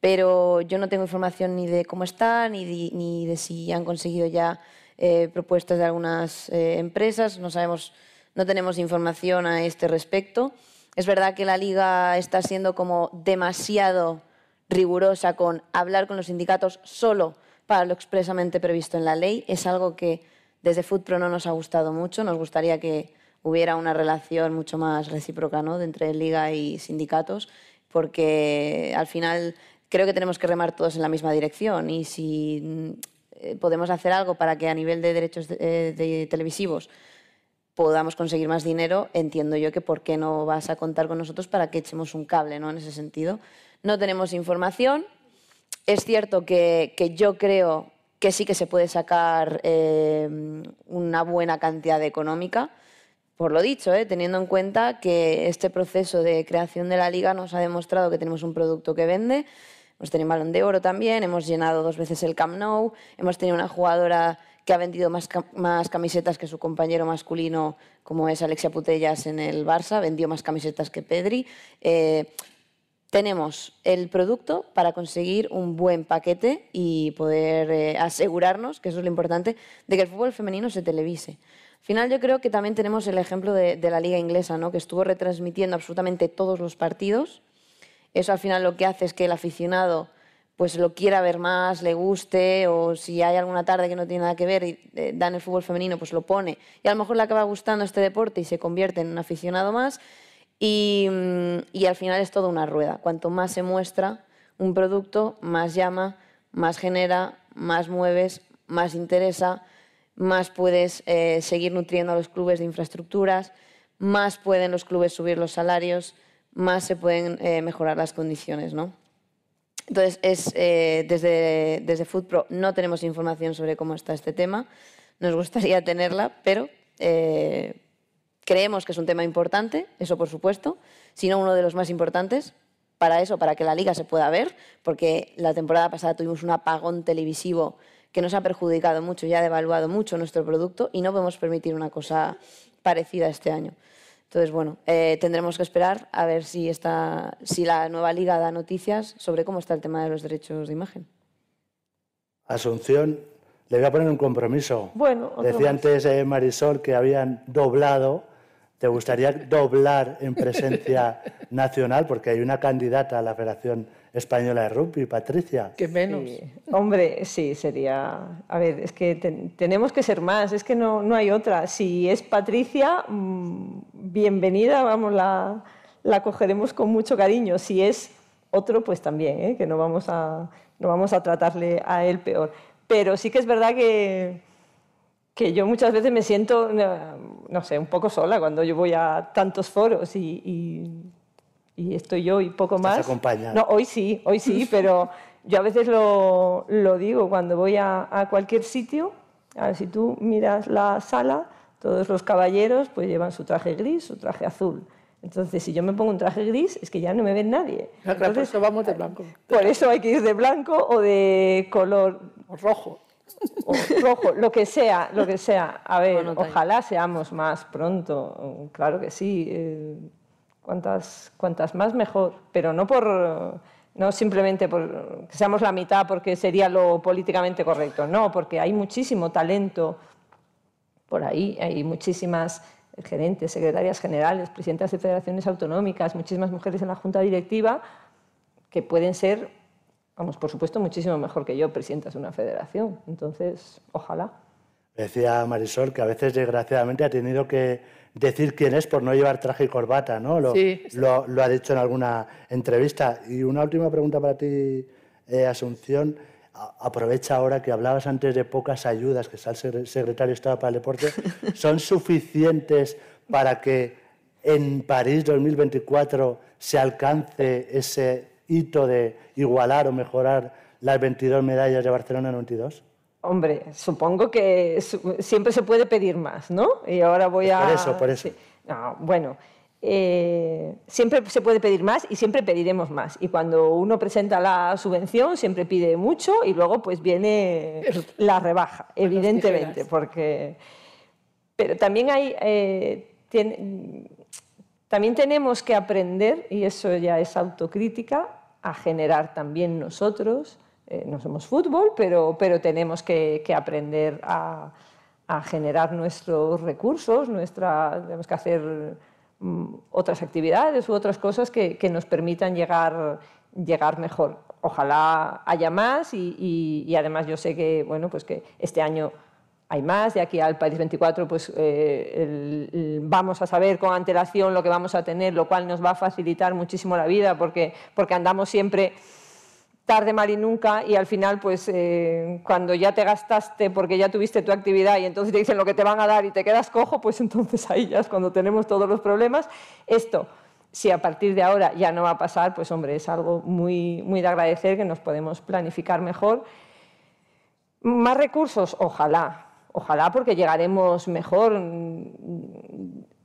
pero yo no tengo información ni de cómo están, ni de, ni de si han conseguido ya eh, propuestas de algunas eh, empresas. No sabemos, no tenemos información a este respecto. Es verdad que la liga está siendo como demasiado rigurosa con hablar con los sindicatos solo para lo expresamente previsto en la ley. Es algo que desde FoodPro no nos ha gustado mucho. Nos gustaría que hubiera una relación mucho más recíproca ¿no? entre liga y sindicatos, porque al final creo que tenemos que remar todos en la misma dirección y si eh, podemos hacer algo para que a nivel de derechos eh, televisivos podamos conseguir más dinero, entiendo yo que por qué no vas a contar con nosotros para que echemos un cable ¿no? en ese sentido no tenemos información. Es cierto que, yo creo que sí que se puede sacar eh, una buena cantidad económica, por lo dicho, eh, teniendo en cuenta que este proceso de creación de la liga nos ha demostrado que tenemos un producto que vende, hemos tenido balón de oro también, hemos llenado dos veces el Camp Nou, hemos tenido una jugadora que ha vendido más, camisetas que su compañero masculino, como es Alexia Putellas en el Barça, vendió más camisetas que Pedri. Eh, tenemos el producto para conseguir un buen paquete y poder eh, asegurarnos, que eso es lo importante, de que el fútbol femenino se televise. Al final yo creo que también tenemos el ejemplo de, la liga inglesa, ¿no? que estuvo retransmitiendo absolutamente todos los partidos. Eso al final lo que hace es que el aficionado pues lo quiera ver más, le guste, o si hay alguna tarde que no tiene nada que ver y eh, dan el fútbol femenino, pues lo pone. Y a lo mejor le acaba gustando este deporte y se convierte en un aficionado más. Y, mm, y al final es toda una rueda. Cuanto más se muestra un producto, más llama, más genera, más mueves, más interesa, más puedes eh, seguir nutriendo a los clubes de infraestructuras, más pueden los clubes subir los salarios, más se pueden eh, mejorar las condiciones. ¿no? Entonces, es, eh, desde, desde FoodPro no tenemos información sobre cómo está este tema. Nos gustaría tenerla, pero eh, creemos que es un tema importante, eso por supuesto, sino uno de los más importantes para eso, para que la liga se pueda ver, porque la temporada pasada tuvimos un apagón televisivo que nos ha perjudicado mucho y ha devaluado mucho nuestro producto y no podemos permitir una cosa parecida este año. Entonces, bueno, eh, tendremos que esperar a ver si, está, si la nueva liga da noticias sobre cómo está el tema de los derechos de imagen. Asunción, le voy a poner un compromiso. Bueno, Decía más. antes eh, Marisol que habían doblado. ¿Te gustaría doblar en presencia nacional? Porque hay una candidata a la Federación Española de Rugby, Patricia. Que menos. Sí. Hombre, sí, sería... A ver, es que ten- tenemos que ser más, es que no, no hay otra. Si es Patricia, mm, bienvenida, vamos, la, la cogeremos con mucho cariño. Si es otro, pues también, ¿eh? que no vamos, a, no vamos a tratarle a él peor. Pero sí que es verdad que, que yo muchas veces me siento, no, no sé, un poco sola cuando yo voy a tantos foros y, y- y estoy yo y poco más. acompañada. No, hoy sí, hoy sí, pero yo a veces lo, lo digo cuando voy a, a cualquier sitio. A ver, si tú miras la sala, todos los caballeros pues llevan su traje gris, su traje azul. Entonces, si yo me pongo un traje gris, es que ya no me ven nadie. Por Entonces, eso vamos de blanco. por eso hay que ir de blanco o de color O rojo. O rojo, lo que sea, lo que sea. A ver, Bueno, ojalá seamos más pronto, claro que sí. eh, cuantas, cuantas más mejor, pero no por no simplemente por que seamos la mitad porque sería lo políticamente correcto, no, porque hay muchísimo talento por ahí, hay muchísimas gerentes, secretarias generales, presidentas de federaciones autonómicas, muchísimas mujeres en la junta directiva que pueden ser, vamos, por supuesto, muchísimo mejor que yo, presidentas de una federación. Entonces, ojalá. Decía Marisol que a veces, desgraciadamente, ha tenido que decir quién es por no llevar traje y corbata, ¿no? Lo, Sí. lo, lo ha dicho en alguna entrevista. Y una última pregunta para ti, eh, Asunción. Aprovecha ahora que hablabas antes de pocas ayudas que está el secre- secretario de Estado para el Deporte. ¿Son suficientes para que en París 2024 se alcance ese hito de igualar o mejorar las 22 medallas de Barcelona 92? Hombre, supongo que siempre se puede pedir más, ¿no? Y ahora voy a... Por eso, por eso. Sí. No, bueno, eh, siempre se puede pedir más y siempre pediremos más. Y cuando uno presenta la subvención, siempre pide mucho y luego pues viene la rebaja, evidentemente, porque... Pero también hay... eh, tiene- también tenemos que aprender, y eso ya es autocrítica, a generar también nosotros. eh, no somos fútbol, pero, pero tenemos que, aprender a, a generar nuestros recursos, nuestra, tenemos que hacer mm, otras actividades u otras cosas que, que nos permitan llegar, llegar mejor. Ojalá haya más y, y- y además yo sé que, bueno, pues que este año hay más, de aquí al París 24 pues, eh, vamos a saber con antelación lo que vamos a tener, lo cual nos va a facilitar muchísimo la vida porque, porque andamos siempre tarde, mal y nunca y al final pues eh, cuando ya te gastaste porque ya tuviste tu actividad y entonces te dicen lo que te van a dar y te quedas cojo, pues entonces ahí ya es cuando tenemos todos los problemas. Esto, si a partir de ahora ya no va a pasar, pues hombre, es algo muy, muy de agradecer que nos podemos planificar mejor. Más recursos, ojalá, ojalá porque llegaremos mejor.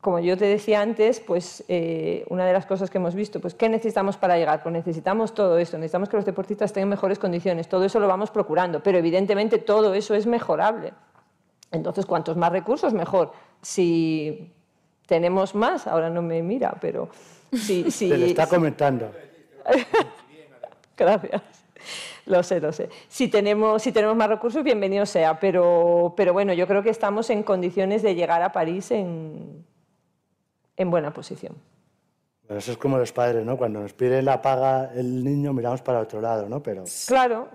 Como yo te decía antes, pues eh, una de las cosas que hemos visto, pues ¿qué necesitamos para llegar? Pues necesitamos todo esto, necesitamos que los deportistas tengan mejores condiciones, todo eso lo vamos procurando, pero evidentemente todo eso es mejorable. Entonces, cuantos más recursos, mejor. Si tenemos más, ahora no me mira, pero si, si, Se le está si- comentando. Gracias. Lo sé, lo sé. Si tenemos, si tenemos más recursos, bienvenido sea. Pero, pero bueno, yo creo que estamos en condiciones de llegar a París en, en buena posición. Bueno, eso es como los padres, ¿no? Cuando nos pide la paga el niño, miramos para otro lado, ¿no? Pero... Claro.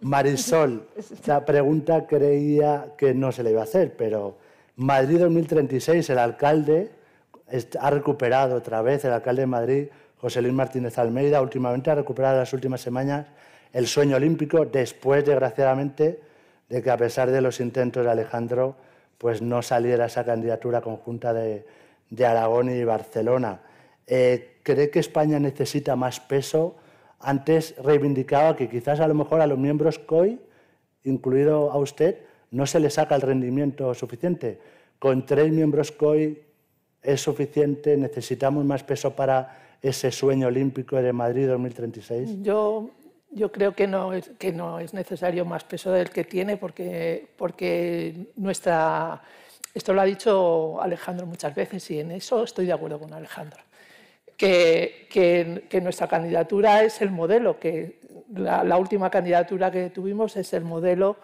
Marisol, esta pregunta creía que no se le iba a hacer, pero Madrid 2036, el alcalde ha recuperado otra vez, el alcalde de Madrid, José Luis Martínez Almeida, últimamente ha recuperado las últimas semanas el sueño olímpico, después, desgraciadamente, de que a pesar de los intentos de Alejandro, pues no saliera esa candidatura conjunta de, Aragón y Barcelona. Eh, ¿Cree que España necesita más peso? Antes reivindicaba que quizás a lo mejor a los miembros COI, incluido a usted, no se le saca el rendimiento suficiente. Con tres miembros COI es suficiente, necesitamos más peso para ese sueño olímpico de Madrid 2036. Yo, yo creo que no, es, que no es necesario más peso del que tiene porque, porque nuestra... Esto lo ha dicho Alejandro muchas veces y en eso estoy de acuerdo con Alejandro que, nuestra candidatura es el modelo, que la, última candidatura que tuvimos es el modelo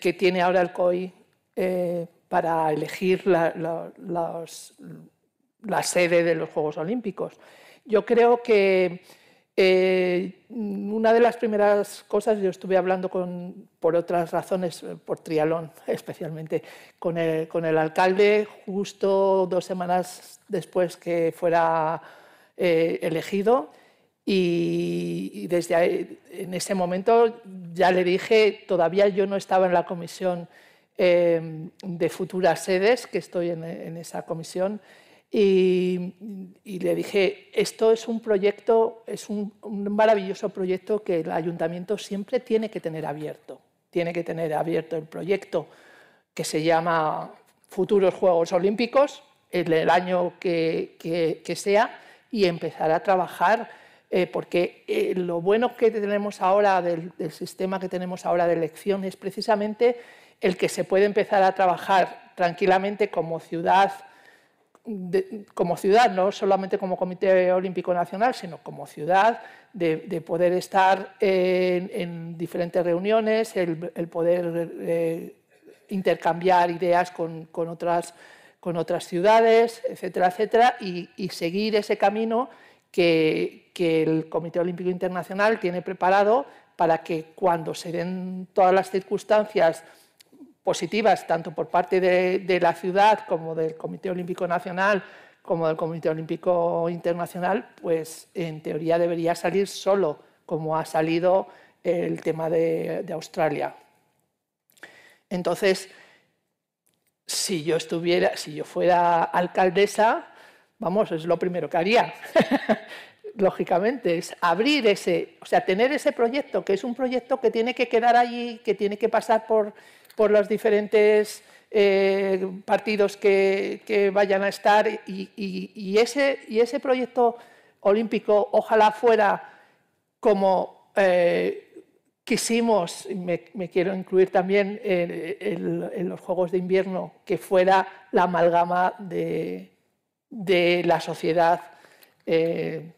que tiene ahora el COI eh, para elegir la, sede de los Juegos Olímpicos. Yo creo que eh, una de las primeras cosas, yo estuve hablando con, por otras razones, por trialón especialmente, con el, con el alcalde justo dos semanas después que fuera eh, elegido y, desde ahí, en ese momento ya le dije, todavía yo no estaba en la comisión eh, de futuras sedes, que estoy en, esa comisión, y, le dije, esto es un proyecto, es un, maravilloso proyecto que el ayuntamiento siempre tiene que tener abierto. Tiene que tener abierto el proyecto que se llama Futuros Juegos Olímpicos, el, el año que, que, sea, y empezar a trabajar, eh, porque eh, lo bueno que tenemos ahora del, sistema que tenemos ahora de elección es precisamente el que se puede empezar a trabajar tranquilamente como ciudad, como ciudad, no solamente como Comité Olímpico Nacional, sino como ciudad, de, poder estar en, diferentes reuniones, el, poder eh, intercambiar ideas con, otras con otras ciudades, etcétera, etcétera, y, seguir ese camino que, el Comité Olímpico Internacional tiene preparado para que cuando se den todas las circunstancias positivas, tanto por parte de, la ciudad como del Comité Olímpico Nacional, como del Comité Olímpico Internacional, pues en teoría debería salir solo, como ha salido el tema de, de Australia. Entonces, si yo estuviera, si yo fuera alcaldesa, vamos, es lo primero que haría. Lógicamente, es abrir ese, o sea, tener ese proyecto, que es un proyecto que tiene que quedar allí, que tiene que pasar por, por los diferentes eh, partidos que, vayan a estar y, ese, y ese proyecto olímpico ojalá fuera como eh, quisimos, me, me quiero incluir también en, los Juegos de Invierno, que fuera la amalgama de, de la sociedad eh,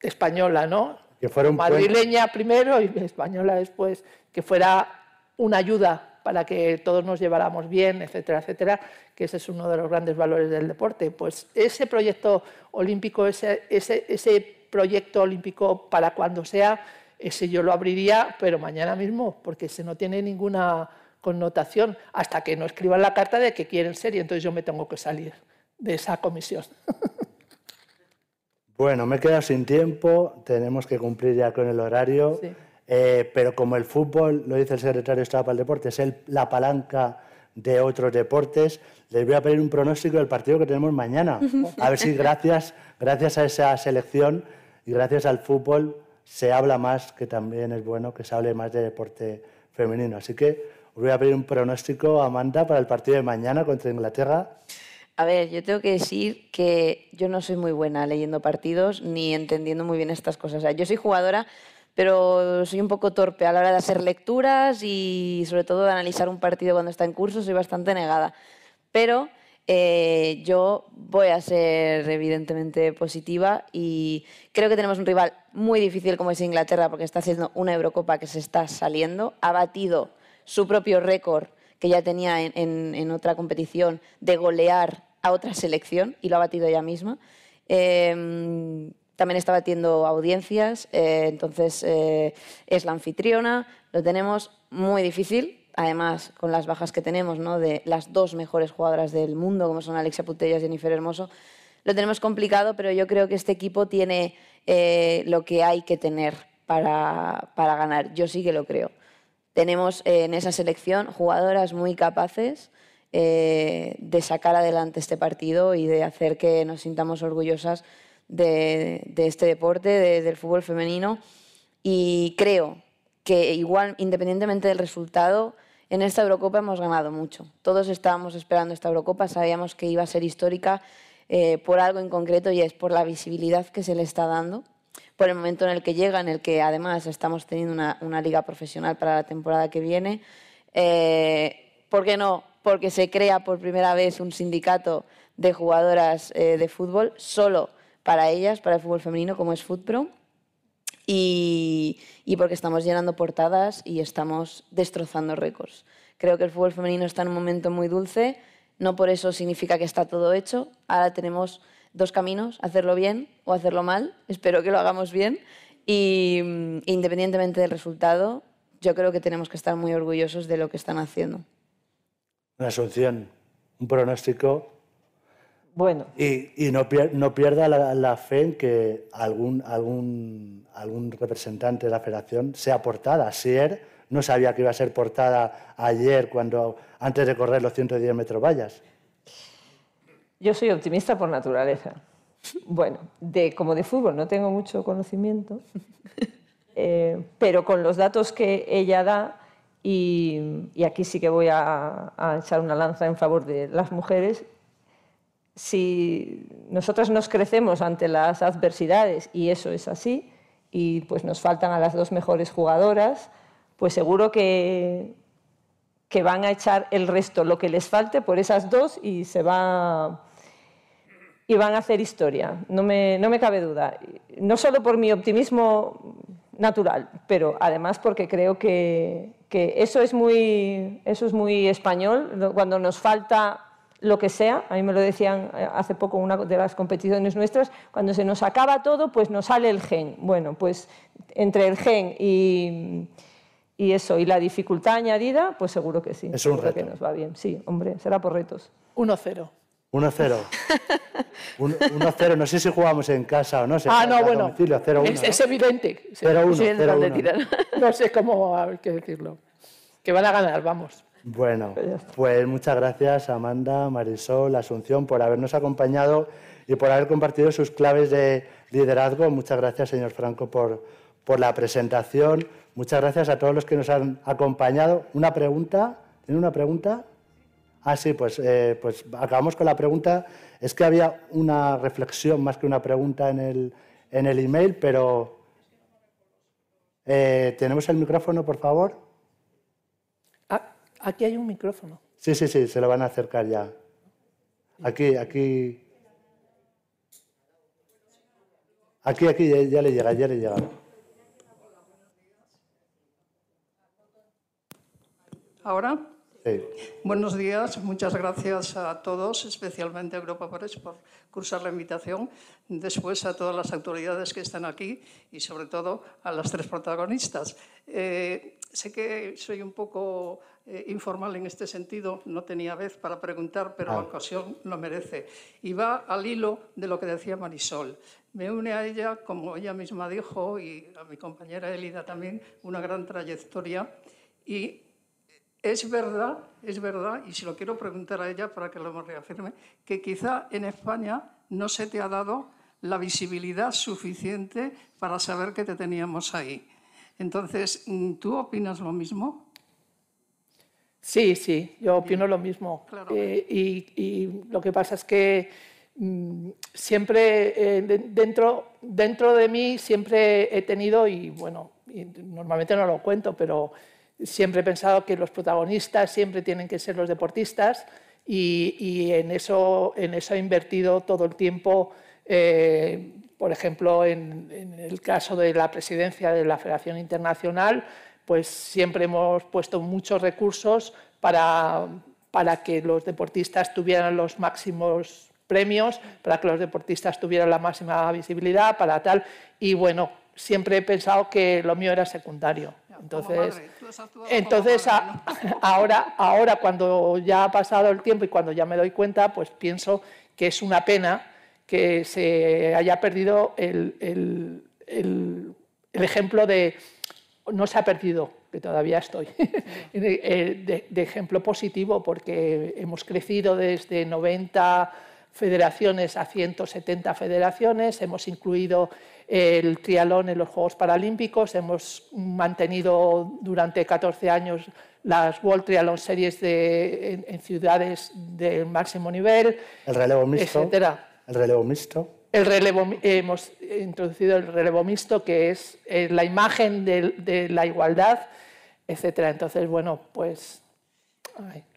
española, ¿no? Que fuera un madrileña primero y española después, que fuera una ayuda para que todos nos lleváramos bien, etcétera, etcétera, que ese es uno de los grandes valores del deporte. Pues ese proyecto olímpico, ese, ese, ese proyecto olímpico para cuando sea, ese yo lo abriría, pero mañana mismo, porque ese no tiene ninguna connotación hasta que no escriban la carta de que quieren ser y entonces yo me tengo que salir de esa comisión. Bueno, me he quedado sin tiempo, tenemos que cumplir ya con el horario, eh, pero como el fútbol, lo dice el secretario de Estado para el Deporte, es la palanca de otros deportes, les voy a pedir un pronóstico del partido que tenemos mañana. A ver si gracias, gracias a esa selección y gracias al fútbol se habla más, que también es bueno que se hable más de deporte femenino. Así que os voy a pedir un pronóstico, Amanda, para el partido de mañana contra Inglaterra. A ver, yo tengo que decir que yo no soy muy buena leyendo partidos ni entendiendo muy bien estas cosas. O sea, yo soy jugadora, pero soy un poco torpe a la hora de hacer lecturas y sobre todo de analizar un partido cuando está en curso, soy bastante negada. Pero eh, yo voy a ser evidentemente positiva y creo que tenemos un rival muy difícil como es Inglaterra porque está haciendo una Eurocopa que se está saliendo, ha batido su propio récord que ya tenía en, otra competición de golear a otra selección y lo ha batido ella misma. Em, también está batiendo audiencias, eh, entonces eh, es la anfitriona, lo tenemos muy difícil, además con las bajas que tenemos, ¿no? de las dos mejores jugadoras del mundo, como son Alexia Putellas y Jennifer Hermoso, lo tenemos complicado, pero yo creo que este equipo tiene eh, lo que hay que tener para, para, ganar. Yo sí que lo creo. Tenemos en esa selección jugadoras muy capaces de sacar adelante este partido y de hacer que nos sintamos orgullosas de, este deporte, del fútbol femenino. Y creo que igual, independientemente del resultado, en esta Eurocopa hemos ganado mucho. Todos estábamos esperando esta Eurocopa, sabíamos que iba a ser histórica eh, por algo en concreto y es por la visibilidad que se le está dando, por el momento en el que llega, en el que además estamos teniendo una, liga profesional para la temporada que viene. Eh, ¿Por qué no? Porque se crea por primera vez un sindicato de jugadoras eh, de fútbol solo para ellas, para el fútbol femenino, como es FootPro. Y, y porque estamos llenando portadas y estamos destrozando récords. Creo que el fútbol femenino está en un momento muy dulce, no por eso significa que está todo hecho. Ahora tenemos dos caminos, hacerlo bien o hacerlo mal. Espero que lo hagamos bien. Y mm, independientemente del resultado, yo creo que tenemos que estar muy orgullosos de lo que están haciendo. Una Asunción, un pronóstico bueno. Y, no, pierda la, fe en que algún, algún, algún representante de la federación sea portada. Sier no sabía que iba a ser portada ayer cuando, antes de correr los 110 metros vallas. Yo soy optimista por naturaleza. Bueno, de, como de fútbol no tengo mucho conocimiento, eh, pero con los datos que ella da, y, aquí sí que voy a, a, echar una lanza en favor de las mujeres, si nosotras nos crecemos ante las adversidades y eso es así, y pues nos faltan a las dos mejores jugadoras, pues seguro que, que van a echar el resto, lo que les falte, por esas dos y se va y van a hacer historia, no me, no me cabe duda. No solo por mi optimismo natural, pero además porque creo que, que eso, es muy, eso es muy español, cuando nos falta lo que sea, a mí me lo decían eh, hace poco una de las competiciones nuestras, cuando se nos acaba todo, pues nos sale el gen. Bueno, pues entre el gen y, y eso, y la dificultad añadida, pues seguro que sí. Es un reto. que nos va bien. Sí, hombre, será por retos. 1-0. 1-0. 1-0. No sé si jugamos en casa o no. ah, no, bueno. Es, es, evidente. 0-1. No sé cómo hay que decirlo. Que van a ganar, vamos. Bueno, pues muchas gracias Amanda, Marisol, Asunción por habernos acompañado y por haber compartido sus claves de liderazgo. Muchas gracias, señor Franco, por, por la presentación. Muchas gracias a todos los que nos han acompañado. ¿Una pregunta? ¿Tiene una pregunta? Ah, sí, pues, eh, pues acabamos con la pregunta. Es que había una reflexión más que una pregunta en el, en el email, pero eh, ¿tenemos el micrófono, por favor? Aquí hay un micrófono. Sí, sí, sí, se lo van a acercar ya. Aquí, aquí. Aquí, aquí, ya, le llega, ya le llega. ¿Ahora? Sí. Buenos días, muchas gracias a todos, especialmente a Europa Press por cursar la invitación, después a todas las autoridades que están aquí y sobre todo a las tres protagonistas. Eh, sé que soy un poco eh, informal en este sentido, no tenía vez para preguntar, pero la ah. ocasión lo merece. Y va al hilo de lo que decía Marisol. Me une a ella, como ella misma dijo, y a mi compañera Elida también, una gran trayectoria. Y es verdad, es verdad, y si lo quiero preguntar a ella para que lo reafirme, que quizá en España no se te ha dado la visibilidad suficiente para saber que te teníamos ahí. Entonces, ¿tú opinas lo mismo? Sí, sí, yo opino lo mismo. Eh, y, lo que pasa es que mm, siempre eh, dentro, dentro de mí siempre he tenido, y bueno, normalmente no lo cuento, pero siempre he pensado que los protagonistas siempre tienen que ser los deportistas y, en, eso, en eso he invertido todo el tiempo. Eh, por ejemplo, en, en, el caso de la presidencia de la Federación Internacional, pues siempre hemos puesto muchos recursos para, para que los deportistas tuvieran los máximos premios para que los deportistas tuvieran la máxima visibilidad, para tal. Y bueno, siempre he pensado que lo mío era secundario. Entonces, entonces ahora, ahora cuando ya ha pasado el tiempo y cuando ya me doy cuenta, pues pienso que es una pena que se haya perdido el, ejemplo de, no se ha perdido, que todavía estoy, de, de, ejemplo positivo, porque hemos crecido desde 90 federaciones a 170 federaciones, hemos incluido el trialón en los Juegos Paralímpicos, hemos mantenido durante 14 años las World Triathlon Series de, en, ciudades del máximo nivel, el relevo mixto, etcétera. El relevo mixto. El relevo, hemos introducido el relevo mixto, que es eh, la imagen de, la igualdad, etcétera. Entonces, bueno, pues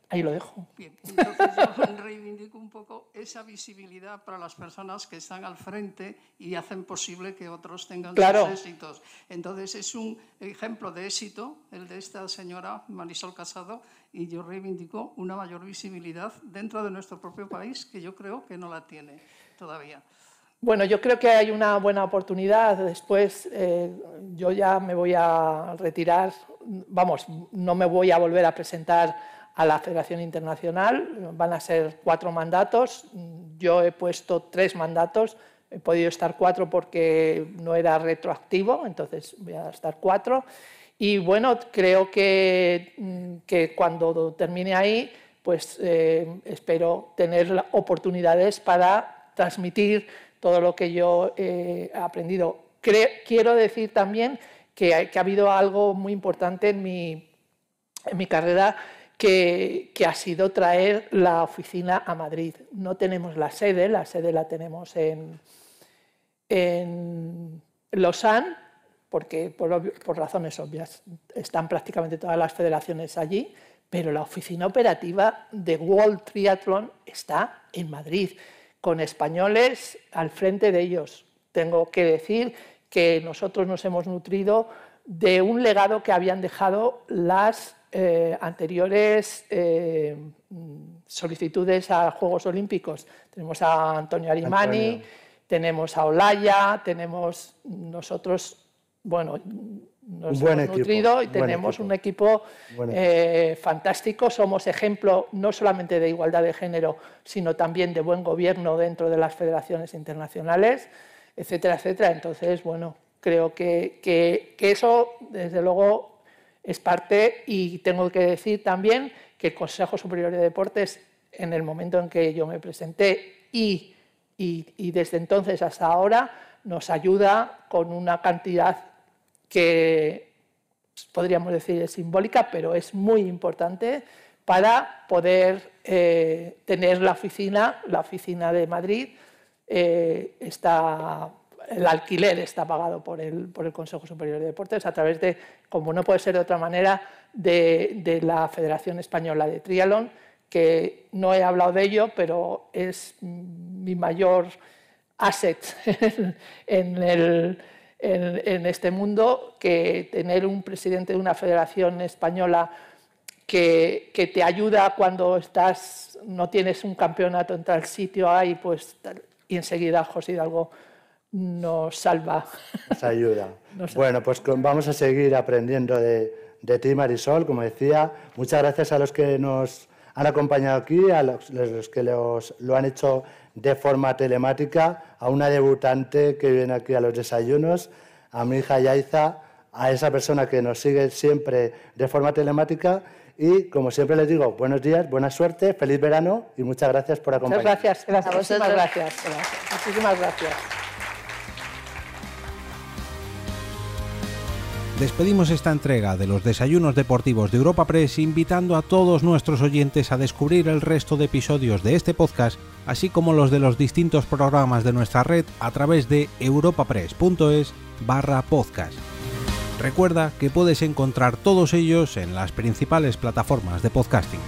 Ahí lo dejo. Bien, entonces yo reivindico un poco esa visibilidad para las personas que están al frente y hacen posible que otros tengan sus éxitos. Entonces es un ejemplo de éxito el de esta señora Marisol Casado y yo reivindico una mayor visibilidad dentro de nuestro propio país que yo creo que no la tiene todavía. Bueno, yo creo que hay una buena oportunidad. Después eh, yo ya me voy a retirar, vamos, no me voy a volver a presentar a la Federación Internacional. Van a ser cuatro mandatos. Yo he puesto tres mandatos. He podido estar cuatro porque no era retroactivo, entonces voy a estar cuatro. Y bueno, creo que, mm, que cuando termine ahí, pues eh, espero tener oportunidades para transmitir todo lo que yo he aprendido. quiero decir también que, que, ha habido algo muy importante en mi, en mi carrera que, ha sido traer la oficina a Madrid. No tenemos la sede, la sede la tenemos en, en Lausanne, porque por, razones obvias están prácticamente todas las federaciones allí, pero la oficina operativa de World Triathlon está en Madrid, con españoles al frente de ellos. Tengo que decir que nosotros nos hemos nutrido de un legado que habían dejado las eh, anteriores eh, solicitudes a Juegos Olímpicos. Tenemos a Antonio Arimani, tenemos a Olaya, tenemos nosotros, bueno, nos hemos nutrido y tenemos un equipo eh, fantástico. Somos ejemplo no solamente de igualdad de género, sino también de buen gobierno dentro de las federaciones internacionales, etcétera, etcétera. Entonces, bueno, creo que, que eso, desde luego, es parte, y tengo que decir también que el Consejo Superior de Deportes, en el momento en que yo me presenté y, y, desde entonces hasta ahora, nos ayuda con una cantidad que podríamos decir es simbólica, pero es muy importante para poder eh, tener la oficina, la oficina de Madrid, eh, está el alquiler está pagado por el, por el, Consejo Superior de Deportes a través de, como no puede ser de otra manera, de, la Federación Española de Triatlón, que no he hablado de ello, pero es mi mayor asset en, el, en, este mundo, que tener un presidente de una federación española que, que, te ayuda cuando estás, no tienes un campeonato en tal sitio, ahí, pues, y enseguida José Hidalgo nos salva. Nos ayuda. bueno, pues vamos a seguir aprendiendo de, de ti, Marisol, como decía. Muchas gracias a los que nos han acompañado aquí, a los, que los, lo han hecho de forma telemática, a una debutante que viene aquí a los desayunos, a mi hija Yaiza, a esa persona que nos sigue siempre de forma telemática y, como siempre les digo, buenos días, buena suerte, feliz verano y muchas gracias por acompañarnos. Muchas gracias, Muchísimas gracias. Muchísimas gracias. Despedimos esta entrega de los desayunos deportivos de Europa Press invitando a todos nuestros oyentes a descubrir el resto de episodios de este podcast, así como los de los distintos programas de nuestra red a través de europapress.es barra podcast. Recuerda que puedes encontrar todos ellos en las principales plataformas de podcasting.